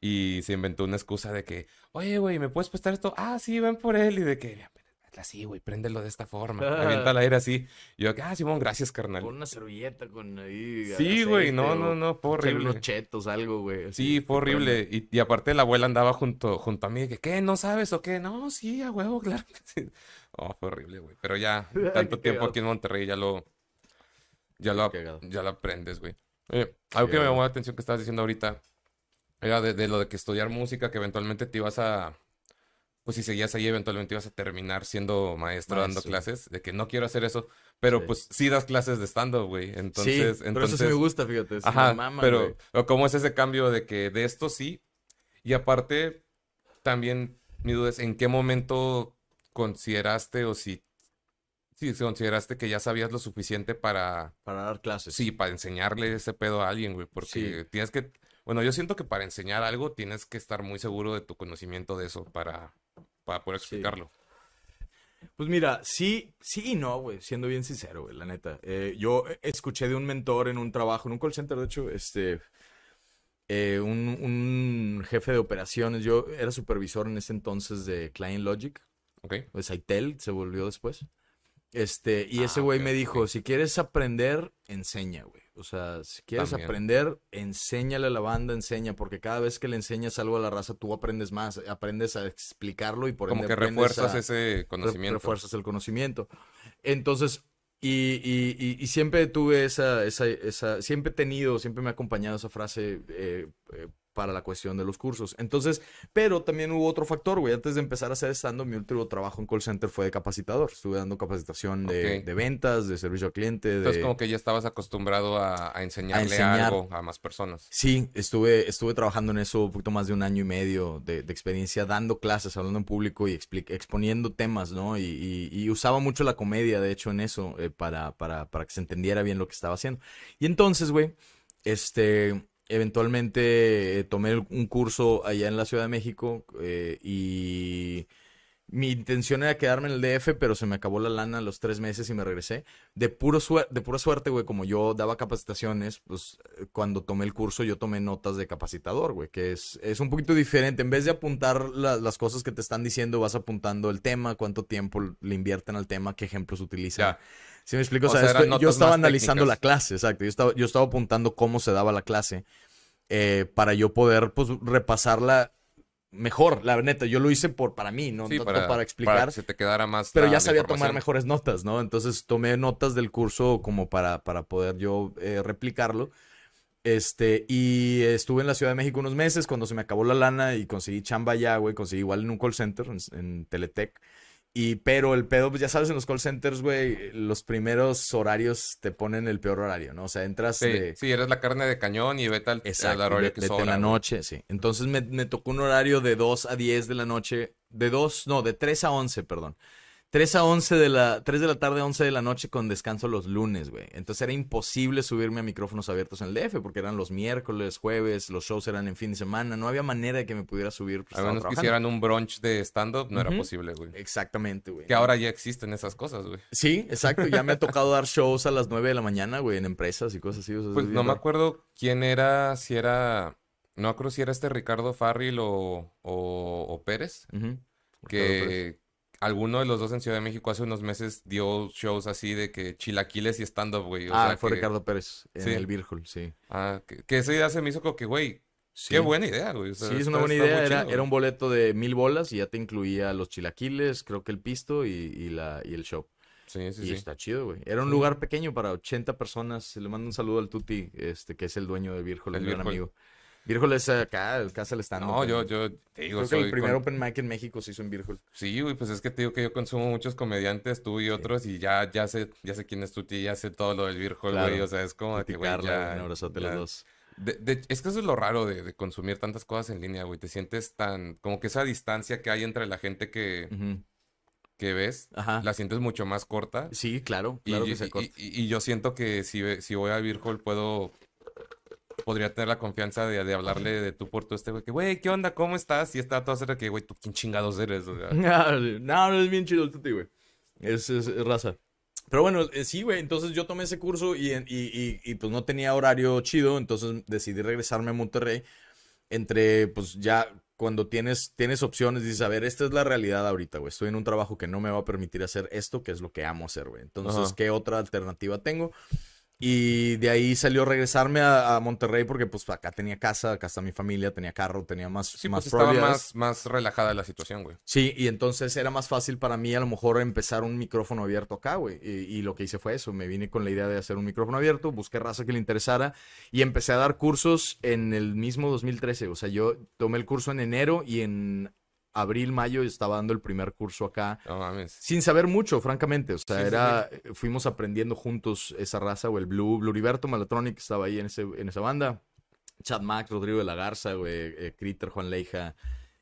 Y se inventó una excusa de que, oye, güey, ¿me puedes prestar esto? Ah, sí, ven por él. Y de que, "Mira, hazla así, güey, préndelo de esta forma. Avienta al aire así. Y yo, ah, Simón, gracias, carnal. Con una servilleta, con ahí. Sí, güey, no, no, no, fue horrible. unos chetos, algo, güey. Sí, fue horrible. Y, y aparte la abuela andaba junto, junto a mí. Que, ¿qué? ¿No sabes o qué? No, sí, a huevo, claro. Oh, fue horrible, güey. Pero ya, tanto tiempo aquí en Monterrey ya lo, ya lo, ya lo aprendes, güey. Oye, algo que me llamó la atención que estabas diciendo ahorita era de, de lo de que estudiar música, que eventualmente te ibas a, pues si seguías ahí, eventualmente ibas a terminar siendo maestro dando clases, de que no quiero hacer eso, pero Sí. pues sí das clases de stand-up, güey. Entonces, sí, pero eso sí entonces... me gusta, fíjate. sí Ajá, mama, pero, pero ¿cómo es ese cambio de que de esto sí? Y aparte, también mi duda es en qué momento consideraste o si, si consideraste que ya sabías lo suficiente para, Para dar clases. sí, para enseñarle ese pedo a alguien, güey, porque Sí. tienes que, bueno, yo siento que para enseñar algo tienes que estar muy seguro de tu conocimiento de eso para, para poder Sí. explicarlo. Pues mira, sí, sí y no, güey, siendo bien sincero, güey, la neta. Eh, yo escuché de un mentor en un trabajo, en un call center, de hecho, este, eh, un, un jefe de operaciones, yo era supervisor en ese entonces de Client Logic, Ok. pues Aitel se volvió después. Este, y ese Ah, güey ok, me dijo, si quieres aprender, enseña, güey. O sea, si quieres También. aprender, enséñale a la banda, enseña, porque cada vez que le enseñas algo a la raza, tú aprendes más, aprendes a explicarlo y por Como ende que refuerzas a- ese conocimiento. refuerzas el conocimiento. Entonces, y, y- y- y siempre tuve esa, esa, esa, siempre he tenido, siempre me ha acompañado esa frase eh, eh, para la cuestión de los cursos. Entonces, pero también hubo otro factor, güey. Antes de empezar a hacer stand-up, mi último trabajo en call center fue de capacitador. Estuve dando capacitación de, ventas, de servicio al cliente, de... Entonces como que ya estabas acostumbrado a, a enseñarle enseñar. algo a más personas. Sí, estuve, estuve trabajando en eso un poquito más de un año y medio de, de experiencia, dando clases, hablando en público y exponiendo temas, ¿no? Y, y- y usaba mucho la comedia, de hecho, en eso, eh, para, para, para que se entendiera bien lo que estaba haciendo. Y entonces, güey, este, eventualmente eh, tomé un curso allá en la Ciudad de México eh, y mi intención era quedarme en el DF, pero se me acabó la lana a los tres meses y me regresé. De, puro de pura suerte, güey, como yo daba capacitaciones, pues eh, cuando tomé el curso yo tomé notas de capacitador, güey, que es, es un poquito diferente. En vez de apuntar la- las cosas que te están diciendo, vas apuntando el tema, cuánto tiempo le invierten al tema, qué ejemplos utilizan. ¿Sí me explico? O O sea, esto- yo estaba analizando la técnicas. clase, exacto. Yo estaba, yo estaba apuntando cómo se daba la clase eh, para yo poder, pues, repasarla mejor. La neta, yo lo hice por, para mí, no Sí, tanto para, para, explicar. para que se te quedara más Pero la- ya la sabía tomar mejores notas, ¿no? Entonces tomé notas del curso como para, para poder yo eh, replicarlo. Este, y estuve en la Ciudad de México unos meses cuando se me acabó la lana y conseguí chamba allá, güey. Conseguí igual en un call center, en, en Teletec. Y, pero el pedo, pues ya sabes, en los call centers, güey, los primeros horarios te ponen el peor horario, ¿no? O sea, entras Sí, de... sí, eres la carne de cañón y vete al, al Exacto, horario de, que sobra, la güey. noche, sí. Entonces me, me tocó un horario de 2 a 10 de la noche, de 2, no, de 3 a 11, perdón. 3 a 11 de la, 3 de la tarde a 11 de la noche con descanso los lunes, güey. Entonces era imposible subirme a micrófonos abiertos en el DF porque eran los miércoles, jueves, los shows eran en fin de semana. No había manera de que me pudiera subir. pues, A menos que hicieran un brunch de stand-up, no era posible, güey. Exactamente, güey. Que ahora ya existen esas cosas, güey. Sí, exacto. Ya me ha tocado dar shows a las 9 de la mañana, güey, en empresas y cosas así. o sea, Pues es no me acuerdo quién era, si era, no acuerdo si era este Ricardo Farril o, o, o Pérez, Ujú. que alguno de los dos en Ciudad de México hace unos meses dio shows así de que chilaquiles y stand-up, güey. O ah, sea, fue que, Ricardo Pérez en Sí. el Virgul, sí. ah, que, que esa idea se me hizo como que, güey, Sí. qué buena idea, güey. O sea, Sí, es una buena está idea. Era, chido, era un boleto de mil bolas y ya te incluía los chilaquiles, creo que el pisto y, y la, y el show. Sí, sí, y sí. está chido, güey. Era un Sí. lugar pequeño para 80 personas. Le mando un saludo al Tuti, este, que es el dueño de Virgol, El gran amigo. Virgol es acá, el casa del stand No, yo, yo te digo, Creo que el primer con- open mic en México se hizo en Virgol. Sí, güey, pues es que te digo que yo consumo muchos comediantes, tú y otros, y ya, ya sé, ya sé quién es Tuti, ya sé todo lo del Virgol, Claro. güey, o sea, es como que, güey, Carla, ya, un abrazote los dos. De- de- es que eso es lo raro de, de consumir tantas cosas en línea, güey, te sientes tan, como que esa distancia que hay entre la gente que, que ves, Ajá. la sientes mucho más corta, Sí, claro, claro y- que se y- corta. y- y yo siento que si, si voy a Virgol puedo, podría tener la confianza de, de hablarle de tú por tú a este güey, que, güey, ¿qué onda? ¿Cómo estás? Y está todo cerca que, güey, tú quién chingados eres, o sea. No, no, es bien chido el tuti, güey. Es, es- es raza. Pero bueno, eh, sí, güey. Entonces yo tomé ese curso y, y, y- y, pues no tenía horario chido. Entonces decidí regresarme a Monterrey. Entre, pues ya cuando tienes, tienes opciones, dices, a ver, esta es la realidad ahorita, güey. Estoy en un trabajo que no me va a permitir hacer esto, que es lo que amo hacer, güey. Entonces, Ajá. ¿qué otra alternativa tengo? Y de ahí salió regresarme a, a Monterrey porque pues acá tenía casa, acá está mi familia, tenía carro, tenía más, Sí, más pues estaba más, más relajada la situación, güey. Sí, y entonces era más fácil para mí a lo mejor empezar un micrófono abierto acá, güey. Y, y lo que hice fue eso, me vine con la idea de hacer un micrófono abierto, busqué raza que le interesara y empecé a dar cursos en el mismo 2013. O sea, yo tomé el curso en enero y en abril, mayo estaba dando el primer curso acá. No mames. Sin saber mucho, francamente. O sea, Sí, sí, era, fuimos aprendiendo juntos esa raza, o el Blue, Bluriberto Malatronic estaba ahí en, ese, en esa banda. Chad Mac, Rodrigo de la Garza, güey, eh, Critter, Juan Leija.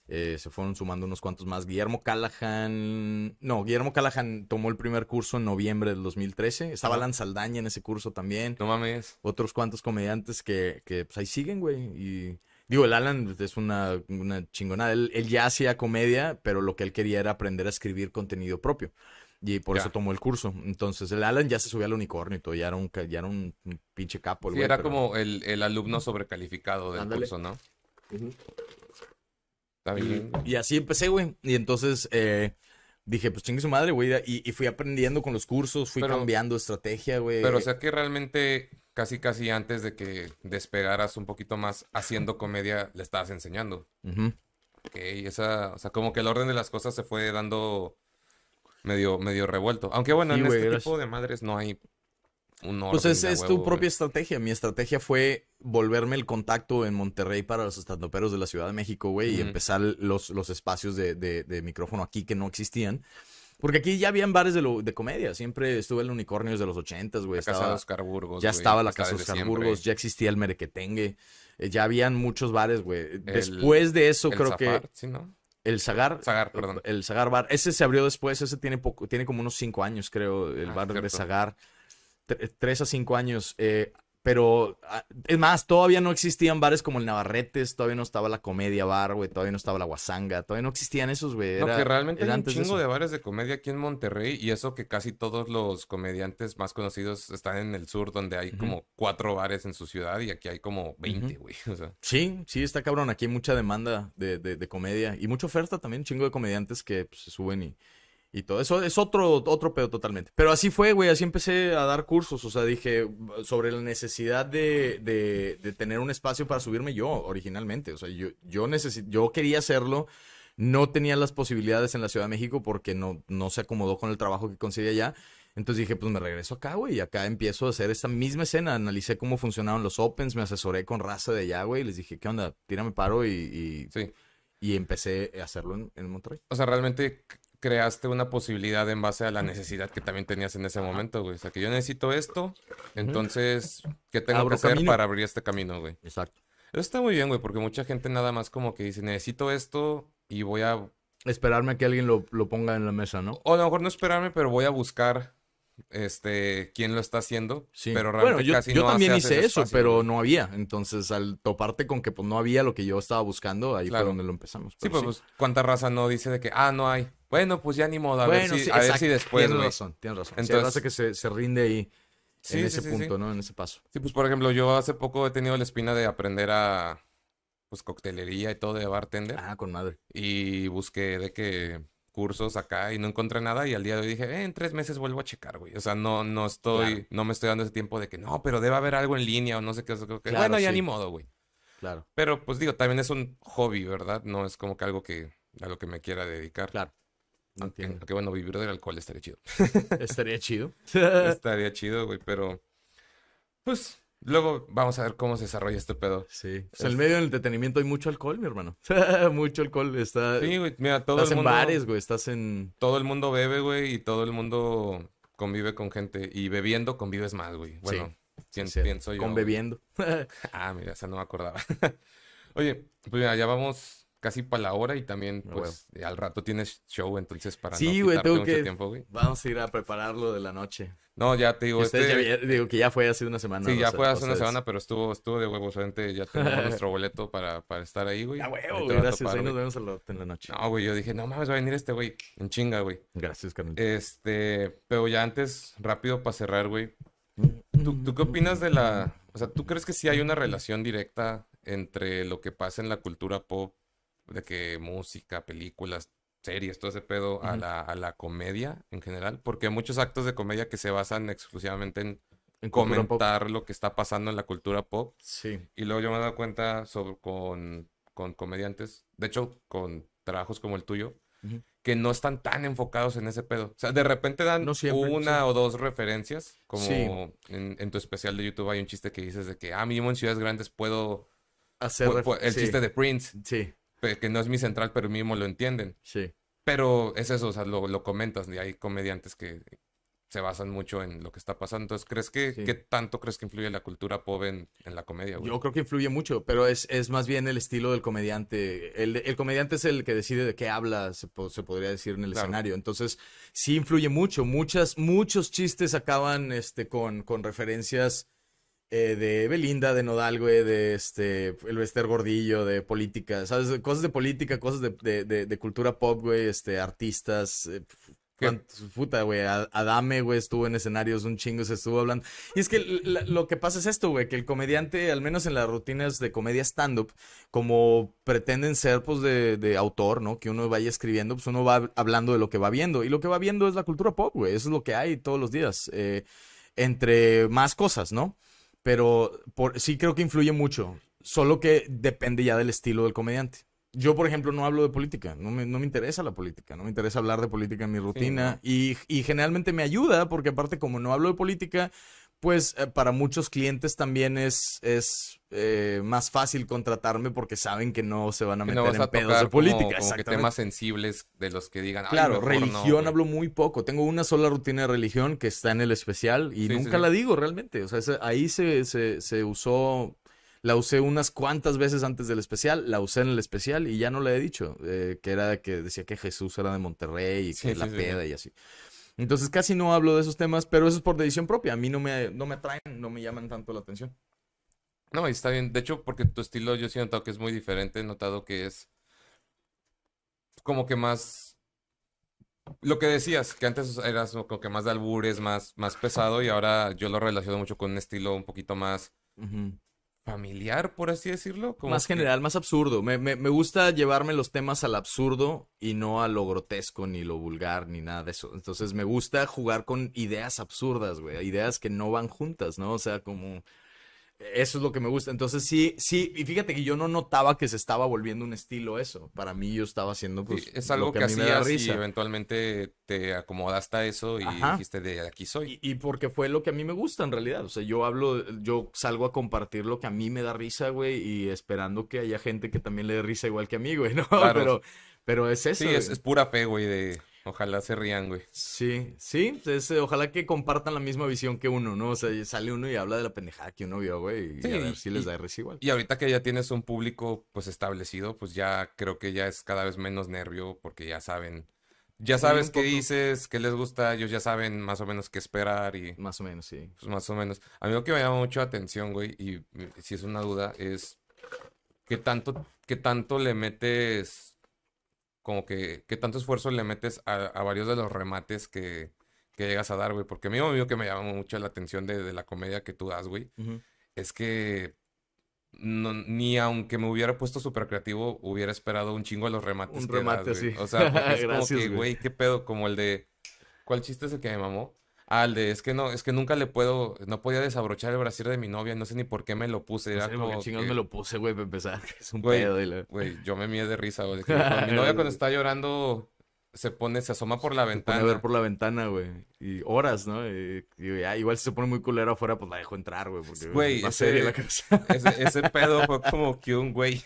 eh, se fueron sumando unos cuantos más. Guillermo Callahan. No, Guillermo Callahan tomó el primer curso en noviembre del 2013. Estaba. Alan Saldaña en ese curso también. No mames. Otros cuantos comediantes que, que pues ahí siguen, güey. Y Digo, el Alan es una, una chingonada. Él, él ya hacía comedia, pero lo que él quería era aprender a escribir contenido propio. Y por Ya. eso tomó el curso. Entonces, el Alan ya se subió al unicornio y todo. Ya era un, ya era un, pinche capo. el Sí, güey, era pero- como el, el alumno sobrecalificado del Ándale. curso, ¿no? Está bien. Y así empecé, güey. Y entonces eh, dije, pues chingue su madre, güey. Y, y fui aprendiendo con los cursos, fui Pero- cambiando estrategia, güey. Pero o sea que realmente casi casi antes de que despegaras un poquito más haciendo comedia le estabas enseñando. Ujú. Ok, esa, o sea, como que el orden de las cosas se fue dando medio, medio revuelto. Aunque bueno, Sí, en este tipo de madres no hay un orden Pues es, de es huevo, tu propia estrategia. Mi estrategia fue volverme el contacto en Monterrey para los estandoperos de la Ciudad de México, güey, y empezar los, los espacios de, de- de micrófono aquí que no existían. Porque aquí ya habían bares de, lo- de comedia. Siempre estuve el unicornio desde los ochentas, güey. La casa Estaba- de Oscar Burgos. ya güey, estaba la Casa de Oscar. Burgos, ya existía el Merequetengue. eh, ya habían muchos bares, güey. Después de eso, El creo que Zafar, sí, ¿no? el Zagar. Zagar, perdón. El Zagar Bar. Ese se abrió después, ese tiene poco, tiene como unos cinco años, creo, el Ah, bar de cierto. Zagar. Tre- tres a cinco años. eh, pero, ah, es más, todavía no existían bares como el Navarretes, todavía no estaba la Comedia Bar, güey, todavía no estaba la Guasanga, todavía no existían esos, güey. No, que realmente era hay un de chingo de bares de comedia aquí en Monterrey y eso que casi todos los comediantes más conocidos están en el sur donde hay como cuatro bares en su ciudad y aquí hay como 20, güey. O sea, Sí, sí, está cabrón. Aquí hay mucha demanda de, de- de comedia y mucha oferta también, chingo de comediantes que pues, se suben y, y todo eso. Es otro, otro pedo totalmente. Pero así fue, güey, así empecé a dar cursos. O sea, dije sobre la necesidad de, de- de tener un espacio para subirme yo originalmente. O sea, yo, yo, necesi- yo quería hacerlo. No tenía las posibilidades en la Ciudad de México porque no, no se acomodó con el trabajo que conseguía allá. Entonces dije, pues me regreso acá, güey, y acá empiezo a hacer esta misma escena. Analicé cómo funcionaban los opens, me asesoré con raza de allá, güey, y les dije, ¿qué onda? Tírame paro y, y, sí. y empecé a hacerlo en, en Monterrey. O sea, realmente creaste una posibilidad en base a la necesidad que también tenías en ese momento, güey. O sea, que yo necesito esto, entonces, ¿qué tengo Abro que hacer camino. para abrir este camino, güey? Exacto. Eso está muy bien, güey, porque mucha gente nada más como que dice, necesito esto y voy a Esperarme a que alguien lo, lo ponga en la mesa, ¿no? O a lo mejor no esperarme, pero voy a buscar este quién lo está haciendo. Sí. Pero bueno, realmente yo, casi yo no también hace hice eso, espacio, pero güey. no había. Entonces, al toparte con que pues no había lo que yo estaba buscando, ahí Claro. fue donde lo empezamos. Sí, pues, pues, cuánta raza no dice de que, ah, no hay. Bueno, pues ya ni modo, a ver si, sí, a ver si después, Tienes razón, tienes razón. Sí, Entonces- raza que se, se rinde ahí Sí, en ese punto, ¿no? En ese paso. Sí, pues por ejemplo, yo hace poco he tenido la espina de aprender a pues coctelería y todo de bartender. Ah, con madre. Y busqué de que cursos acá y no encontré nada y al día de hoy dije, eh, en tres meses vuelvo a checar, güey. O sea, no, no estoy, Claro. no me estoy dando ese tiempo de que no, pero debe haber algo en línea o no sé qué. Claro, bueno, ya ni modo, güey. Claro, Pero pues digo, también es un hobby, ¿verdad? No es como que algo que a lo que me quiera dedicar. claro. Aunque, Entiendo. aunque, bueno, vivir del alcohol estaría chido. Estaría chido. estaría chido, güey, pero pues luego vamos a ver cómo se desarrolla este pedo. Sí. Pues en el medio del entretenimiento hay mucho alcohol, mi hermano. mucho alcohol. Está, Sí, güey, mira, todo estás el en mundo bares, güey. Estás en. todo el mundo bebe, güey, y todo el mundo convive con gente y bebiendo convives más, güey. Bueno, pienso yo. Con bebiendo. Ah, mira, esa no me acordaba. Oye, pues mira, ya vamos casi para la hora y también, Ah, pues, al rato tienes show, entonces para Sí, no güey, tengo mucho que- tiempo, güey. Vamos a ir a prepararlo de la noche. No, ya te digo, este... ya digo que ya fue hace una semana. Sí, ya sea, fue hace una semana, pero estuvo, estuvo de huevos. Obviamente ya tenemos nuestro boleto para, para estar ahí, güey. Ah, huevo, güey, gracias. topar, Ahí nos vemos la- en la noche. No, güey, yo dije, no mames, va a venir este güey. En chinga, güey. Gracias, carnal. Este, pero ya antes, rápido para cerrar, güey. ¿Tú, ¿Tú qué opinas de la... O sea, ¿tú crees que sí hay una relación directa entre lo que pasa en la cultura pop, de que música, películas, series, todo ese pedo, a la, a la comedia en general? Porque hay muchos actos de comedia que se basan exclusivamente en comentar lo que está pasando en la cultura pop. Sí. Y luego yo me he dado cuenta sobre, con, con comediantes, de hecho, con trabajos como el tuyo, que no están tan enfocados en ese pedo. O sea, de repente dan No siempre, una sí. o dos referencias, como Sí. en, en tu especial de YouTube hay un chiste que dices de que, ah, mínimo en ciudades grandes puedo... Hacer pu- ref- pu- el sí, chiste de Prince, Sí, que no es mi central, pero mínimo lo entienden. sí. Pero es eso, o sea, lo, lo comentas, y hay comediantes que se basan mucho en lo que está pasando. Entonces, ¿crees que, Sí. qué tanto crees que influye la cultura pop en, en la comedia, güey? Yo creo que influye mucho, pero es, es más bien el estilo del comediante. El, el comediante es el que decide de qué habla, se, se podría decir en el Claro. escenario. Entonces, sí influye mucho. Muchas, muchos chistes acaban este, con, con referencias eh, de Belinda, de Nodal, güey, de este, el Bester Gordillo, de política, ¿sabes? Cosas de política, cosas de, de, de, de cultura pop, güey, este, artistas, eh, puta, güey, Adame, güey, estuvo en escenarios un chingo, se estuvo hablando. Y es que lo que pasa es esto, güey, que el comediante, al menos en las rutinas de comedia stand-up, como pretenden ser, pues, de, de autor, ¿no? Que uno vaya escribiendo, pues uno va hablando de lo que va viendo. Y lo que va viendo es la cultura pop, güey. Eso es lo que hay todos los días. eh, entre más cosas, ¿no? Pero por, sí creo que influye mucho. Solo que depende ya del estilo del comediante. Yo, por ejemplo, no hablo de política. No me, no me interesa la política. No me interesa hablar de política en mi rutina. ¿no? y, y generalmente me ayuda porque aparte como no hablo de política, pues eh, para muchos clientes también es, es eh, más fácil contratarme porque saben que no se van a meter no en a pedos de política. como, como que temas sensibles de los que digan, "Ay, Claro, no, religión güey". hablo muy poco. Tengo una sola rutina de religión que está en el especial y Sí, sí, nunca sí. la digo realmente. O sea, ese- ahí se, se, se usó, la usé unas cuantas veces antes del especial, la usé en el especial y ya no la he dicho. eh, que era que decía que Jesús era de Monterrey y Sí, que sí, la sí. peda y así. Entonces casi no hablo de esos temas, pero eso es por decisión propia. A mí no me, no me atraen, no me llaman tanto la atención. No, y está bien. De hecho, porque tu estilo yo sí he notado que es muy diferente. He notado que es como que más... Lo que decías, que antes eras como que más de albures, más, más pesado, y ahora yo lo relaciono mucho con un estilo un poquito más. Familiar, por así decirlo. Como Más que- general, más absurdo. Me, me, me gusta llevarme los temas al absurdo y no a lo grotesco, ni lo vulgar, ni nada de eso. Entonces me gusta jugar con ideas absurdas, güey. Ideas que no van juntas, ¿no? O sea, como... Eso es lo que me gusta. Entonces sí, sí. Y fíjate que yo no notaba que se estaba volviendo un estilo eso. Para mí yo estaba haciendo, Sí, pues, es lo algo que, a mí me da hacías y risa. eventualmente te acomodaste a eso y Ajá. dijiste de aquí soy. Y, y porque fue lo que a mí me gusta en realidad. O sea, yo hablo, yo salgo a compartir lo que a mí me da risa, güey, y esperando que haya gente que también le dé risa igual que a mí, güey, ¿no? Claro. Pero, pero es eso. Sí, es, es pura fe, güey, de ojalá se rían, güey. Sí, sí, es, eh, ojalá que compartan la misma visión que uno, ¿no? O sea, sale uno y habla de la pendejada que uno vio, güey, y Sí, a ver si les y- da risa igual. Y ahorita que ya tienes un público pues establecido, pues ya creo que ya es cada vez menos nervio porque ya saben, ya sabes qué dices, qué les gusta, ellos ya saben más o menos qué esperar y Más o menos, sí. pues más o menos. A mí lo que me llama mucho la atención, güey, y mm, si es una duda, es qué tanto, qué tanto le metes, como que, qué tanto esfuerzo le metes a, a varios de los remates que, que llegas a dar, güey, porque a mí lo que me llama mucho la atención de, de la comedia que tú das, güey es que no- ni aunque me hubiera puesto súper creativo, hubiera esperado un chingo de los remates Un que das, remate güey. así. O sea, es como que, güey, qué pedo, como el de... ¿Cuál chiste es el que me mamó? El de, es que no, es que nunca le puedo, no podía desabrochar el brasier de mi novia, no sé ni por qué me lo puse, No era sé qué como chingados que- me lo puse, güey, para empezar. Es un Güey, pedo. Güey, yo me mié de risa, güey. mi novia cuando está llorando se pone, se asoma por la Se pone ventana. a ver por la ventana, güey. Y horas, ¿no? Y, y ya, igual si se pone muy culero afuera, pues la dejo entrar, güey. Porque Güey, va ese- seria la casa. Ese, ese pedo fue como que un güey.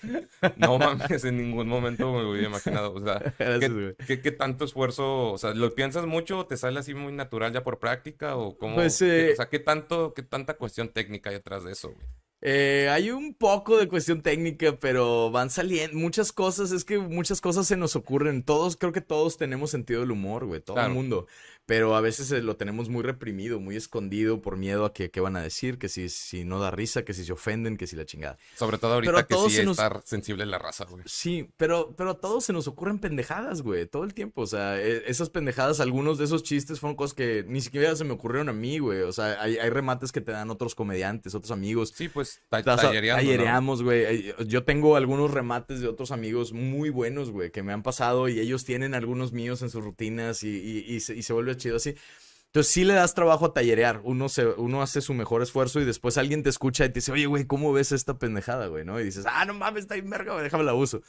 No mames, en ningún momento me hubiera imaginado. O sea, ¿qué, qué- qué tanto esfuerzo? O sea, ¿lo piensas mucho o te sale así muy natural ya por práctica? ¿O cómo? Pues, eh, o sea, ¿qué tanto, qué tanta cuestión técnica hay detrás de eso, güey? Eh, hay un poco de cuestión técnica, pero van saliendo muchas cosas. Es que muchas cosas se nos ocurren. Todos, creo que todos tenemos sentido del humor, güey. Todo Claro. el mundo. Pero a veces eh, lo tenemos muy reprimido, muy escondido por miedo a que qué van a decir, que si, si no da risa, que si se ofenden, que si la chingada. Sobre todo ahorita que todos sí se nos- está sensible la raza, güey. Sí, pero, pero a todos se nos ocurren pendejadas, güey, todo el tiempo. O sea, e- esas pendejadas, algunos de esos chistes fueron cosas que ni siquiera se me ocurrieron a mí, güey. O sea, hay, hay remates que te dan otros comediantes, otros amigos. Sí, pues ta- tallereamos, güey. Yo tengo algunos remates de otros amigos muy buenos, güey, que me han pasado y ellos tienen algunos míos en sus rutinas y, y- y se, y se vuelve chido así. Entonces sí le das trabajo a tallerear. Uno, se, uno hace su mejor esfuerzo y después alguien te escucha y te dice, oye, güey, ¿cómo ves esta pendejada, güey? ¿No? Y dices, ah, no mames, está bien verga, déjame la uso.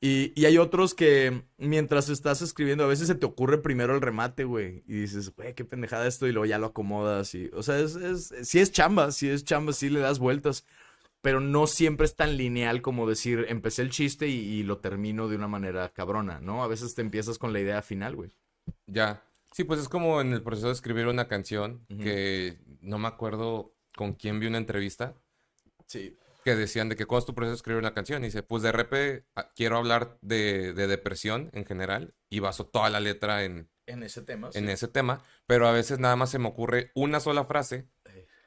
Y, y hay otros que mientras estás escribiendo, a veces se te ocurre primero el remate, güey. Y dices, güey, qué pendejada esto, y luego ya lo acomodas. Y, o sea, es, es, sí es chamba, sí es chamba, sí le das vueltas. Pero no siempre es tan lineal como decir, empecé el chiste y, y lo termino de una manera cabrona, ¿no? A veces te empiezas con la idea final, güey. Ya. Sí, pues es como en el proceso de escribir una canción que no me acuerdo con quién vi una entrevista Sí. que decían de que cuál es tu proceso de escribir una canción. Y dice, pues de repente ah, quiero hablar de, de depresión en general y baso toda la letra en, En ese tema. en ese tema, pero a veces nada más se me ocurre una sola frase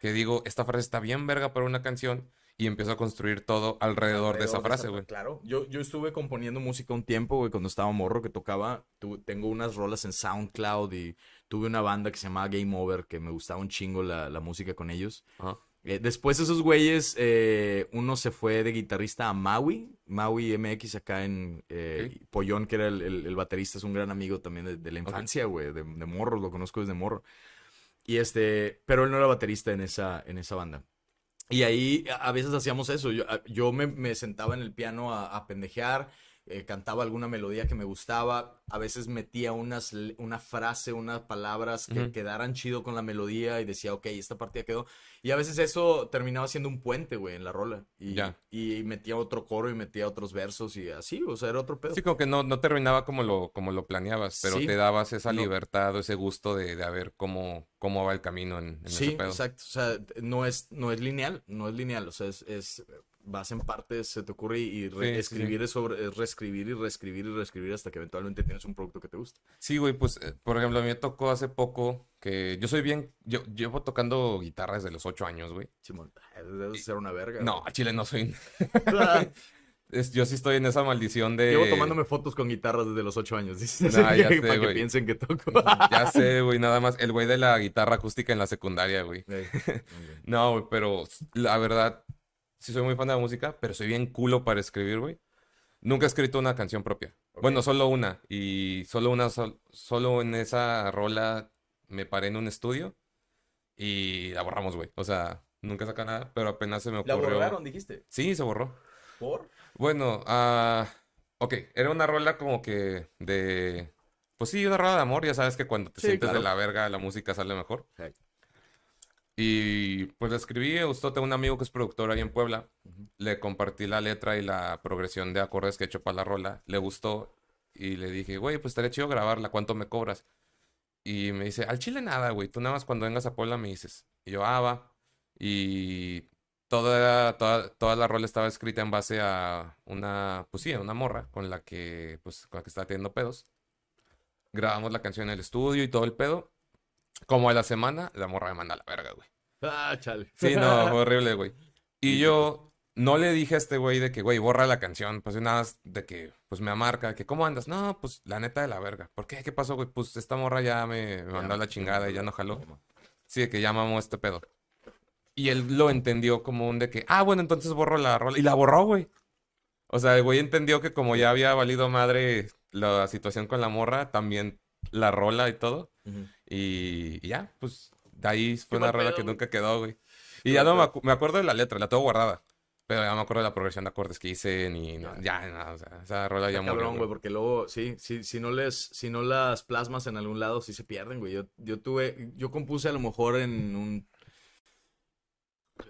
que digo, esta frase está bien verga para una canción y empiezo a construir todo alrededor, de esa frase, güey. Claro, yo, yo estuve componiendo música un tiempo, güey, cuando estaba morro que tocaba. tengo unas rolas en SoundCloud y tuve una banda que se llamaba Game Over, que me gustaba un chingo la, la música con ellos. Eh, después esos güeyes, eh, uno se fue de guitarrista a Maui, Maui MX acá en eh, Pollón, que era el, el, baterista, es un gran amigo también de, la infancia, güey, de, de morro, lo conozco desde morro. Y este, pero él no era baterista en esa, en esa banda. Y ahí a veces hacíamos eso. Yo, yo me, me, sentaba en el piano a, a pendejear eh, cantaba alguna melodía que me gustaba, a veces metía unas, una frase, unas palabras que quedaran chido con la melodía y decía, ok, esta partida quedó. Y a veces eso terminaba siendo un puente, güey, en la rola. Y, y metía otro coro y metía otros versos y así, o sea, era otro pedo. Sí, como que no, no terminaba como lo, como lo planeabas, pero te dabas esa libertad o ese gusto de, de ver cómo, cómo va el camino en, en sí, ese pedo. exacto. O sea, no es, no es lineal, no es lineal, o sea, es, es vas en partes, se te ocurre y, escribir es sobre, reescribir y reescribir y reescribir hasta que eventualmente tienes un producto que te gusta. Sí, güey, pues, eh, por ejemplo, a mí me tocó hace poco que yo soy bien, yo llevo tocando guitarra desde los ocho años, güey. Simón, debe ser una verga. No, a Chile no soy. yo sí estoy en esa maldición de. Llevo tomándome fotos con guitarras desde los ocho años. Nah, ya sé, para que piensen que toco. ya sé, güey, nada más. El güey de la guitarra acústica en la secundaria, güey. no, güey, pero la verdad, sí soy muy fan de la música, pero soy bien culo para escribir, güey. Nunca he escrito una canción propia. Bueno, solo una. Y solo una, solo en esa rola me paré en un estudio y la borramos, güey. O sea, nunca saca nada, pero apenas se me ocurrió. ¿La borraron, dijiste? Sí, se borró. ¿Por? Bueno, ah... ok, era una rola como que de... Pues sí, una rola de amor, ya sabes que cuando te sientes de la verga la música sale mejor. Y pues la escribí, gustó, tengo un amigo que es productor ahí en Puebla, le compartí la letra y la progresión de acordes que he hecho para la rola, le gustó y le dije, güey, pues estaría chido grabarla, ¿cuánto me cobras? Y me dice, al chile nada, güey, tú nada más cuando vengas a Puebla me dices. Y yo, ah, va. Y toda, toda, toda la rola estaba escrita en base a una, pues sí, a una morra con la que, pues, con la que estaba teniendo pedos. Grabamos la canción en el estudio y todo el pedo. Como a la semana, la morra me manda a la verga, güey. Ah, chale. Sí, no, fue horrible, güey. Y yo no le dije a este güey de que, güey, borra la canción. Pues nada, de que, pues me amarca, que, ¿cómo andas? No, pues la neta de la verga. ¿Por qué? ¿Qué pasó, güey? Pues esta morra ya me, mandó a la chingada y ya no jaló. Sí, de que ya mamó este pedo. Y él lo entendió como un de que, ah, bueno, entonces borro la rola. Y la borró, güey. O sea, el güey entendió que como ya había valido madre la situación con la morra, también la rola y todo. Y, ya, pues de ahí fue una rola que nunca quedó, güey. Y ya no me, acuerdo de la letra, la tengo guardada. Pero ya me acuerdo de la progresión de acordes que hice, ni ya, nada, o sea, esa rola ya murió. güey, porque luego, sí, sí, si no les, si no las plasmas en algún lado, sí se pierden, güey. Yo, yo tuve, yo compuse a lo mejor en un,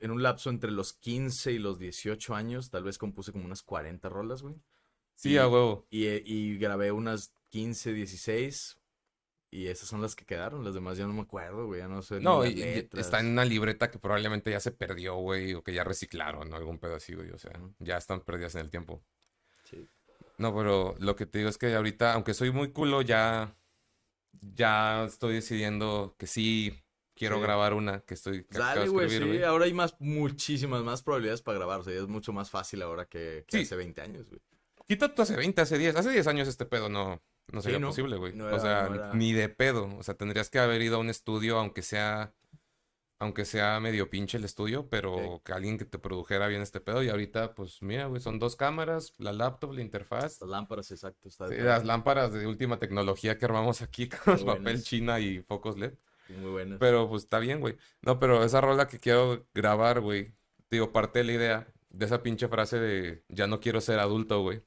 en un lapso entre los 15 y los 18 años, tal vez compuse como unas 40 rolas, güey. Sí, a huevo. Y, y grabé unas 15, 16, y esas son las que quedaron, las demás ya no me acuerdo, güey, ya no sé. No, y, está en una libreta que probablemente ya se perdió, güey, o que ya reciclaron, ¿no? Algún pedacito, o sea, ya están perdidas en el tiempo. Sí. No, pero lo que te digo es que ahorita, aunque soy muy culo, ya, ya estoy decidiendo que sí quiero grabar una, que estoy... Dale, güey, sí, ahora hay más, muchísimas más probabilidades para grabar, o sea, es mucho más fácil ahora que, hace 20 años, güey. Quítate hace 20, hace 10, hace 10 años este pedo no, no sería posible, güey. o sea, ni de pedo. O sea, tendrías que haber ido a un estudio, aunque sea, aunque sea medio pinche el estudio, pero que alguien que te produjera bien este pedo. Y ahorita, pues mira, güey, son dos cámaras, la laptop, la interfaz. Las lámparas, exacto. sí, las lámparas de última tecnología que armamos aquí con papel china y focos LED. Muy buenas. Pero pues está bien, güey. No, pero esa rola que quiero grabar, güey, digo, parte de la idea de esa pinche frase de ya no quiero ser adulto, güey.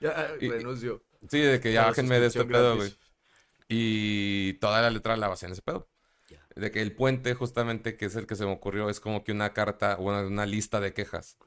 Ya, renuncio. Sí, de que ya bájenme de este pedo, güey. Y toda la letra la basé en ese pedo. De que el puente, justamente, que es el que se me ocurrió, es como que una carta, o una lista de quejas.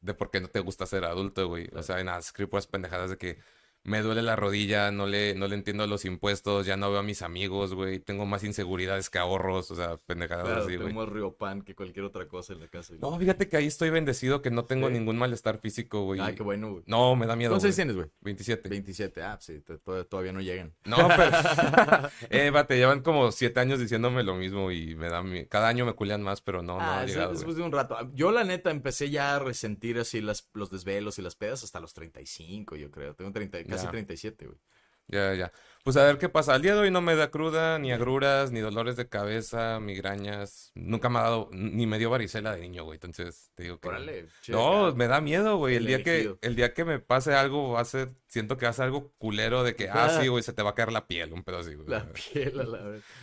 De por qué no te gusta ser adulto, güey. O sea, nada, escribo pendejadas de que me duele la rodilla, no le, no le entiendo los impuestos, ya no veo a mis amigos, güey, tengo más inseguridades que ahorros, o sea, pendejadas Claro, así, güey. tengo más Riopan que cualquier otra cosa en la casa. güey. No, fíjate que ahí estoy bendecido que no tengo Sí. ningún malestar físico, güey. Ay, qué bueno, güey. No, me da miedo, ¿Cuántos tienes, güey? 27. 27. Ah, sí, todavía no llegan. No, pero... eh, va, te llevan como siete años diciéndome lo mismo y me da... mi- Cada año me culean más, pero no, no ah, ha es- llegado, después de un rato. Yo, la neta, empecé ya a resentir así las, los desvelos y las pedas hasta los 35, yo creo. Tengo 30, casi Ya. 37, güey. Ya, ya. Pues a ver qué pasa. Al día de hoy no me da cruda, ni agruras, ni dolores de cabeza, migrañas. Nunca me ha dado, ni me dio varicela de niño, güey. Entonces, te digo que... Órale. No, me da miedo, güey. El El día que, el día que me pase algo, va a ser, siento que va a ser algo culero de que, ah, sí, güey, se te va a caer la piel, un pedo así, güey. La piel, a la vez.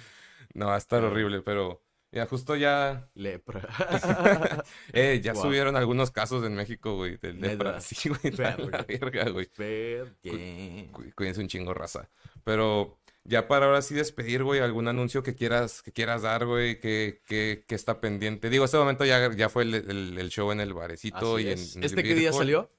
No, va a estar horrible, pero ya justo ya, Lepra. eh, ya Wow. subieron algunos casos en México, güey, del Neta. lepra. Sí, güey, la Verga. güey. Cu- Cuídense un chingo, raza. Pero ya para ahora sí despedir, güey, algún anuncio que quieras, que quieras dar, güey, que, que, que está pendiente. Digo, este momento ya, ya fue el, el- el show en el barecito Así y en, es. en ¿Este qué día salió?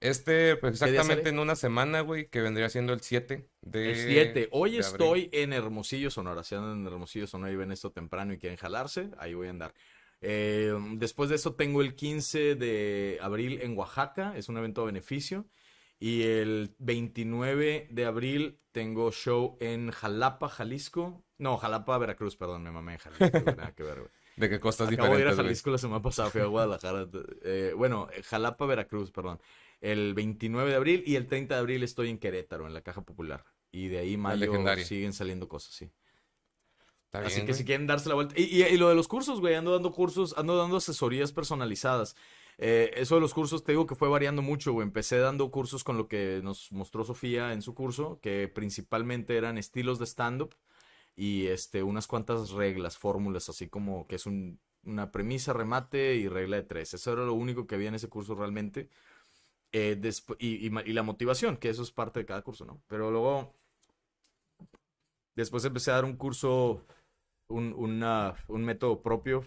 Este, pues ¿Qué exactamente en una semana, güey, que vendría siendo el 7 de... El 7. Hoy de estoy en Hermosillo, Sonora. Si andan en Hermosillo, Sonora y ven esto temprano y quieren jalarse, ahí voy a andar. Eh, después de eso tengo el 15 de abril en Oaxaca, es un evento a beneficio. Y el 29 de abril tengo show en Jalapa, Jalisco. No, Jalapa, Veracruz, perdón, me mamé Jalisco, güey, nada que ver, güey. De que costas Acabo de ir a diferentes, güey. Jalisco la semana pasada, fui a Guadalajara. Eh, bueno, Jalapa, Veracruz, perdón. El 29 de abril y el 30 de abril estoy en Querétaro, en la Caja Popular. Y de ahí mayo siguen saliendo cosas, sí. Está Así bien, que güey. si quieren darse la vuelta. Y, y- y lo de los cursos, güey, ando dando cursos, ando dando asesorías personalizadas. Eh, eso de los cursos, te digo que fue variando mucho, güey. Empecé dando cursos con lo que nos mostró Sofía en su curso, que principalmente eran estilos de stand-up y este, unas cuantas reglas, fórmulas, así como que es un- una premisa, remate y regla de tres. Eso era lo único que había en ese curso realmente. Eh, y, la motivación, que eso es parte de cada curso, ¿no? Pero luego, después empecé a dar un curso, un, un método propio,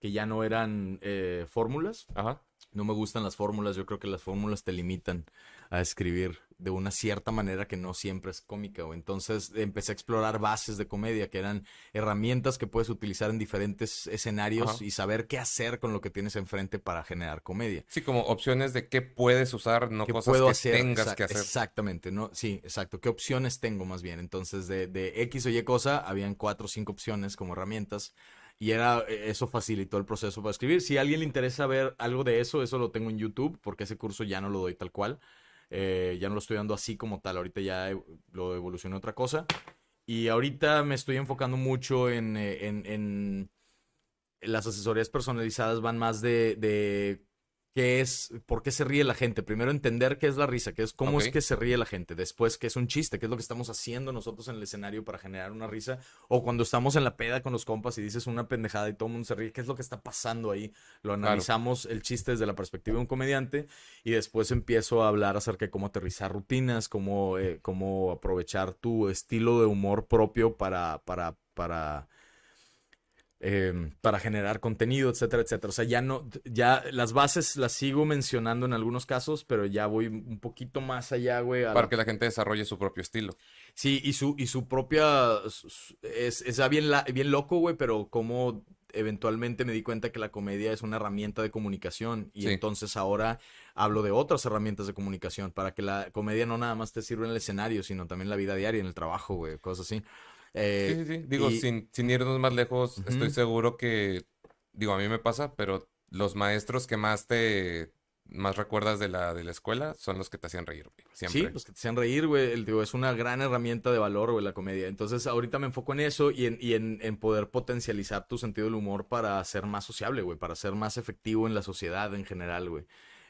que ya no eran eh, fórmulas. Ajá. No me gustan las fórmulas, yo creo que las fórmulas te limitan a escribir de una cierta manera que no siempre es cómica, o entonces empecé a explorar bases de comedia, que eran herramientas que puedes utilizar en diferentes escenarios Ajá. y saber qué hacer con lo que tienes enfrente para generar comedia. Sí, como opciones de qué puedes usar, no ¿Qué cosas puedo que hacer? tengas que hacer. Exactamente, ¿no? Sí, exacto. ¿Qué opciones tengo más bien? Entonces, de, de X o Y cosa, habían cuatro o cinco opciones como herramientas. Y era, eh, eso facilitó el proceso para escribir. Si a alguien le interesa ver algo de eso, eso lo tengo en YouTube, porque ese curso ya no lo doy tal cual. Eh, ya no lo estoy dando así como tal. Ahorita ya lo evolucioné a otra cosa. Y ahorita me estoy enfocando mucho en, eh, en, en- las asesorías personalizadas van más de, de qué es, por qué se ríe la gente. Primero entender qué es la risa, qué es cómo es que se ríe la gente. Después qué es un chiste, qué es lo que estamos haciendo nosotros en el escenario para generar una risa. O cuando estamos en la peda con los compas y dices una pendejada y todo el mundo se ríe, qué es lo que está pasando ahí. Lo analizamos el chiste desde la perspectiva de un comediante y después empiezo a hablar acerca de cómo aterrizar rutinas, cómo, eh, cómo aprovechar tu estilo de humor propio para, para, para eh, para generar contenido, etcétera, etcétera. O sea, ya no, ya las bases las sigo mencionando en algunos casos, pero ya voy un poquito más allá, güey. la- Para que la gente desarrolle su propio estilo. Sí, y su, y su propia, es, es bien, la- bien loco, güey, pero como eventualmente me di cuenta que la comedia es una herramienta de comunicación y Sí. entonces ahora hablo de otras herramientas de comunicación para que la comedia no nada más te sirva en el escenario, sino también en la vida diaria, en el trabajo, güey, cosas así. Eh, Sí, sí, sí. Digo, y- sin, sin irnos más lejos, estoy seguro que, digo, a mí me pasa, pero los maestros que más te, más recuerdas de la, de la escuela son los que te hacían reír, güey, Sí, Siempre. pues que te hacían reír, güey. El- digo, es una gran herramienta de valor, güey, la comedia. Entonces, ahorita me enfoco en eso y en, y en, en poder potencializar tu sentido del humor para ser más sociable, güey, para ser más efectivo en la sociedad en general, güey.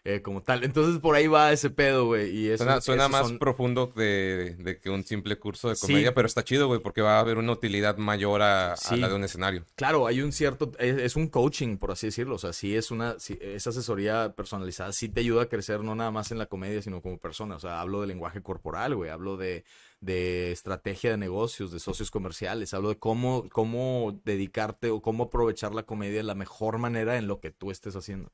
Eh, como tal. Entonces, por ahí va ese pedo, güey. Y eso, Suena, más son- profundo de, de que un simple curso de Sí. comedia, pero está chido, güey, porque va a haber una utilidad mayor a, la de un escenario. Claro, hay un cierto, es, es un coaching, por así decirlo. O sea, sí es una, sí, esa asesoría personalizada sí te ayuda a crecer no nada más en la comedia, sino como persona. O sea, hablo de lenguaje corporal, güey. Hablo de, de estrategia de negocios, de socios comerciales. Hablo de cómo, cómo dedicarte o cómo aprovechar la comedia de la mejor manera en lo que tú estés haciendo.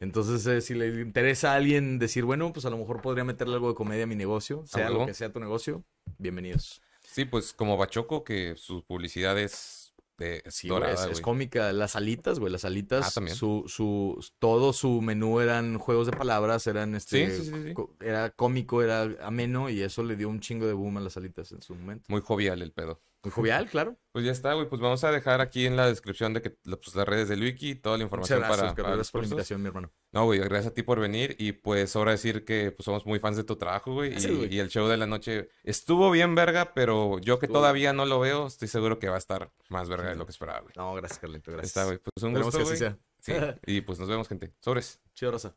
Entonces, eh, si le interesa a alguien decir, bueno, pues a lo mejor podría meterle algo de comedia a mi negocio, sea huevo. lo que sea tu negocio, bienvenidos. Sí, pues como Bachoco, que su publicidad es, de, es Sí, güey, dorada, es, cómica. Las alitas, güey, las alitas, Ah, su, su, todo su menú eran juegos de palabras, eran este, Sí, sí, era cómico, era ameno y eso le dio un chingo de boom a las alitas en su momento. Muy jovial el pedo. Muy jovial, claro. Pues ya está, güey. Pues vamos a dejar aquí en la descripción de que pues, las redes del wiki y toda la Muchas información gracias, para, gracias por la invitación, mi hermano. No, güey, gracias a ti por venir. Y pues ahora decir que pues, somos muy fans de tu trabajo, güey. Y, güey. y el show de la noche estuvo bien verga, pero yo que Estuvo- todavía no lo veo, estoy seguro que va a estar más verga de lo que esperaba, güey. No, gracias, Carlito, gracias. Está, güey. Pues un Esperemos gusto, que así güey. sea. Sí. Y pues nos vemos, gente. Sobres. Chido, Rosa.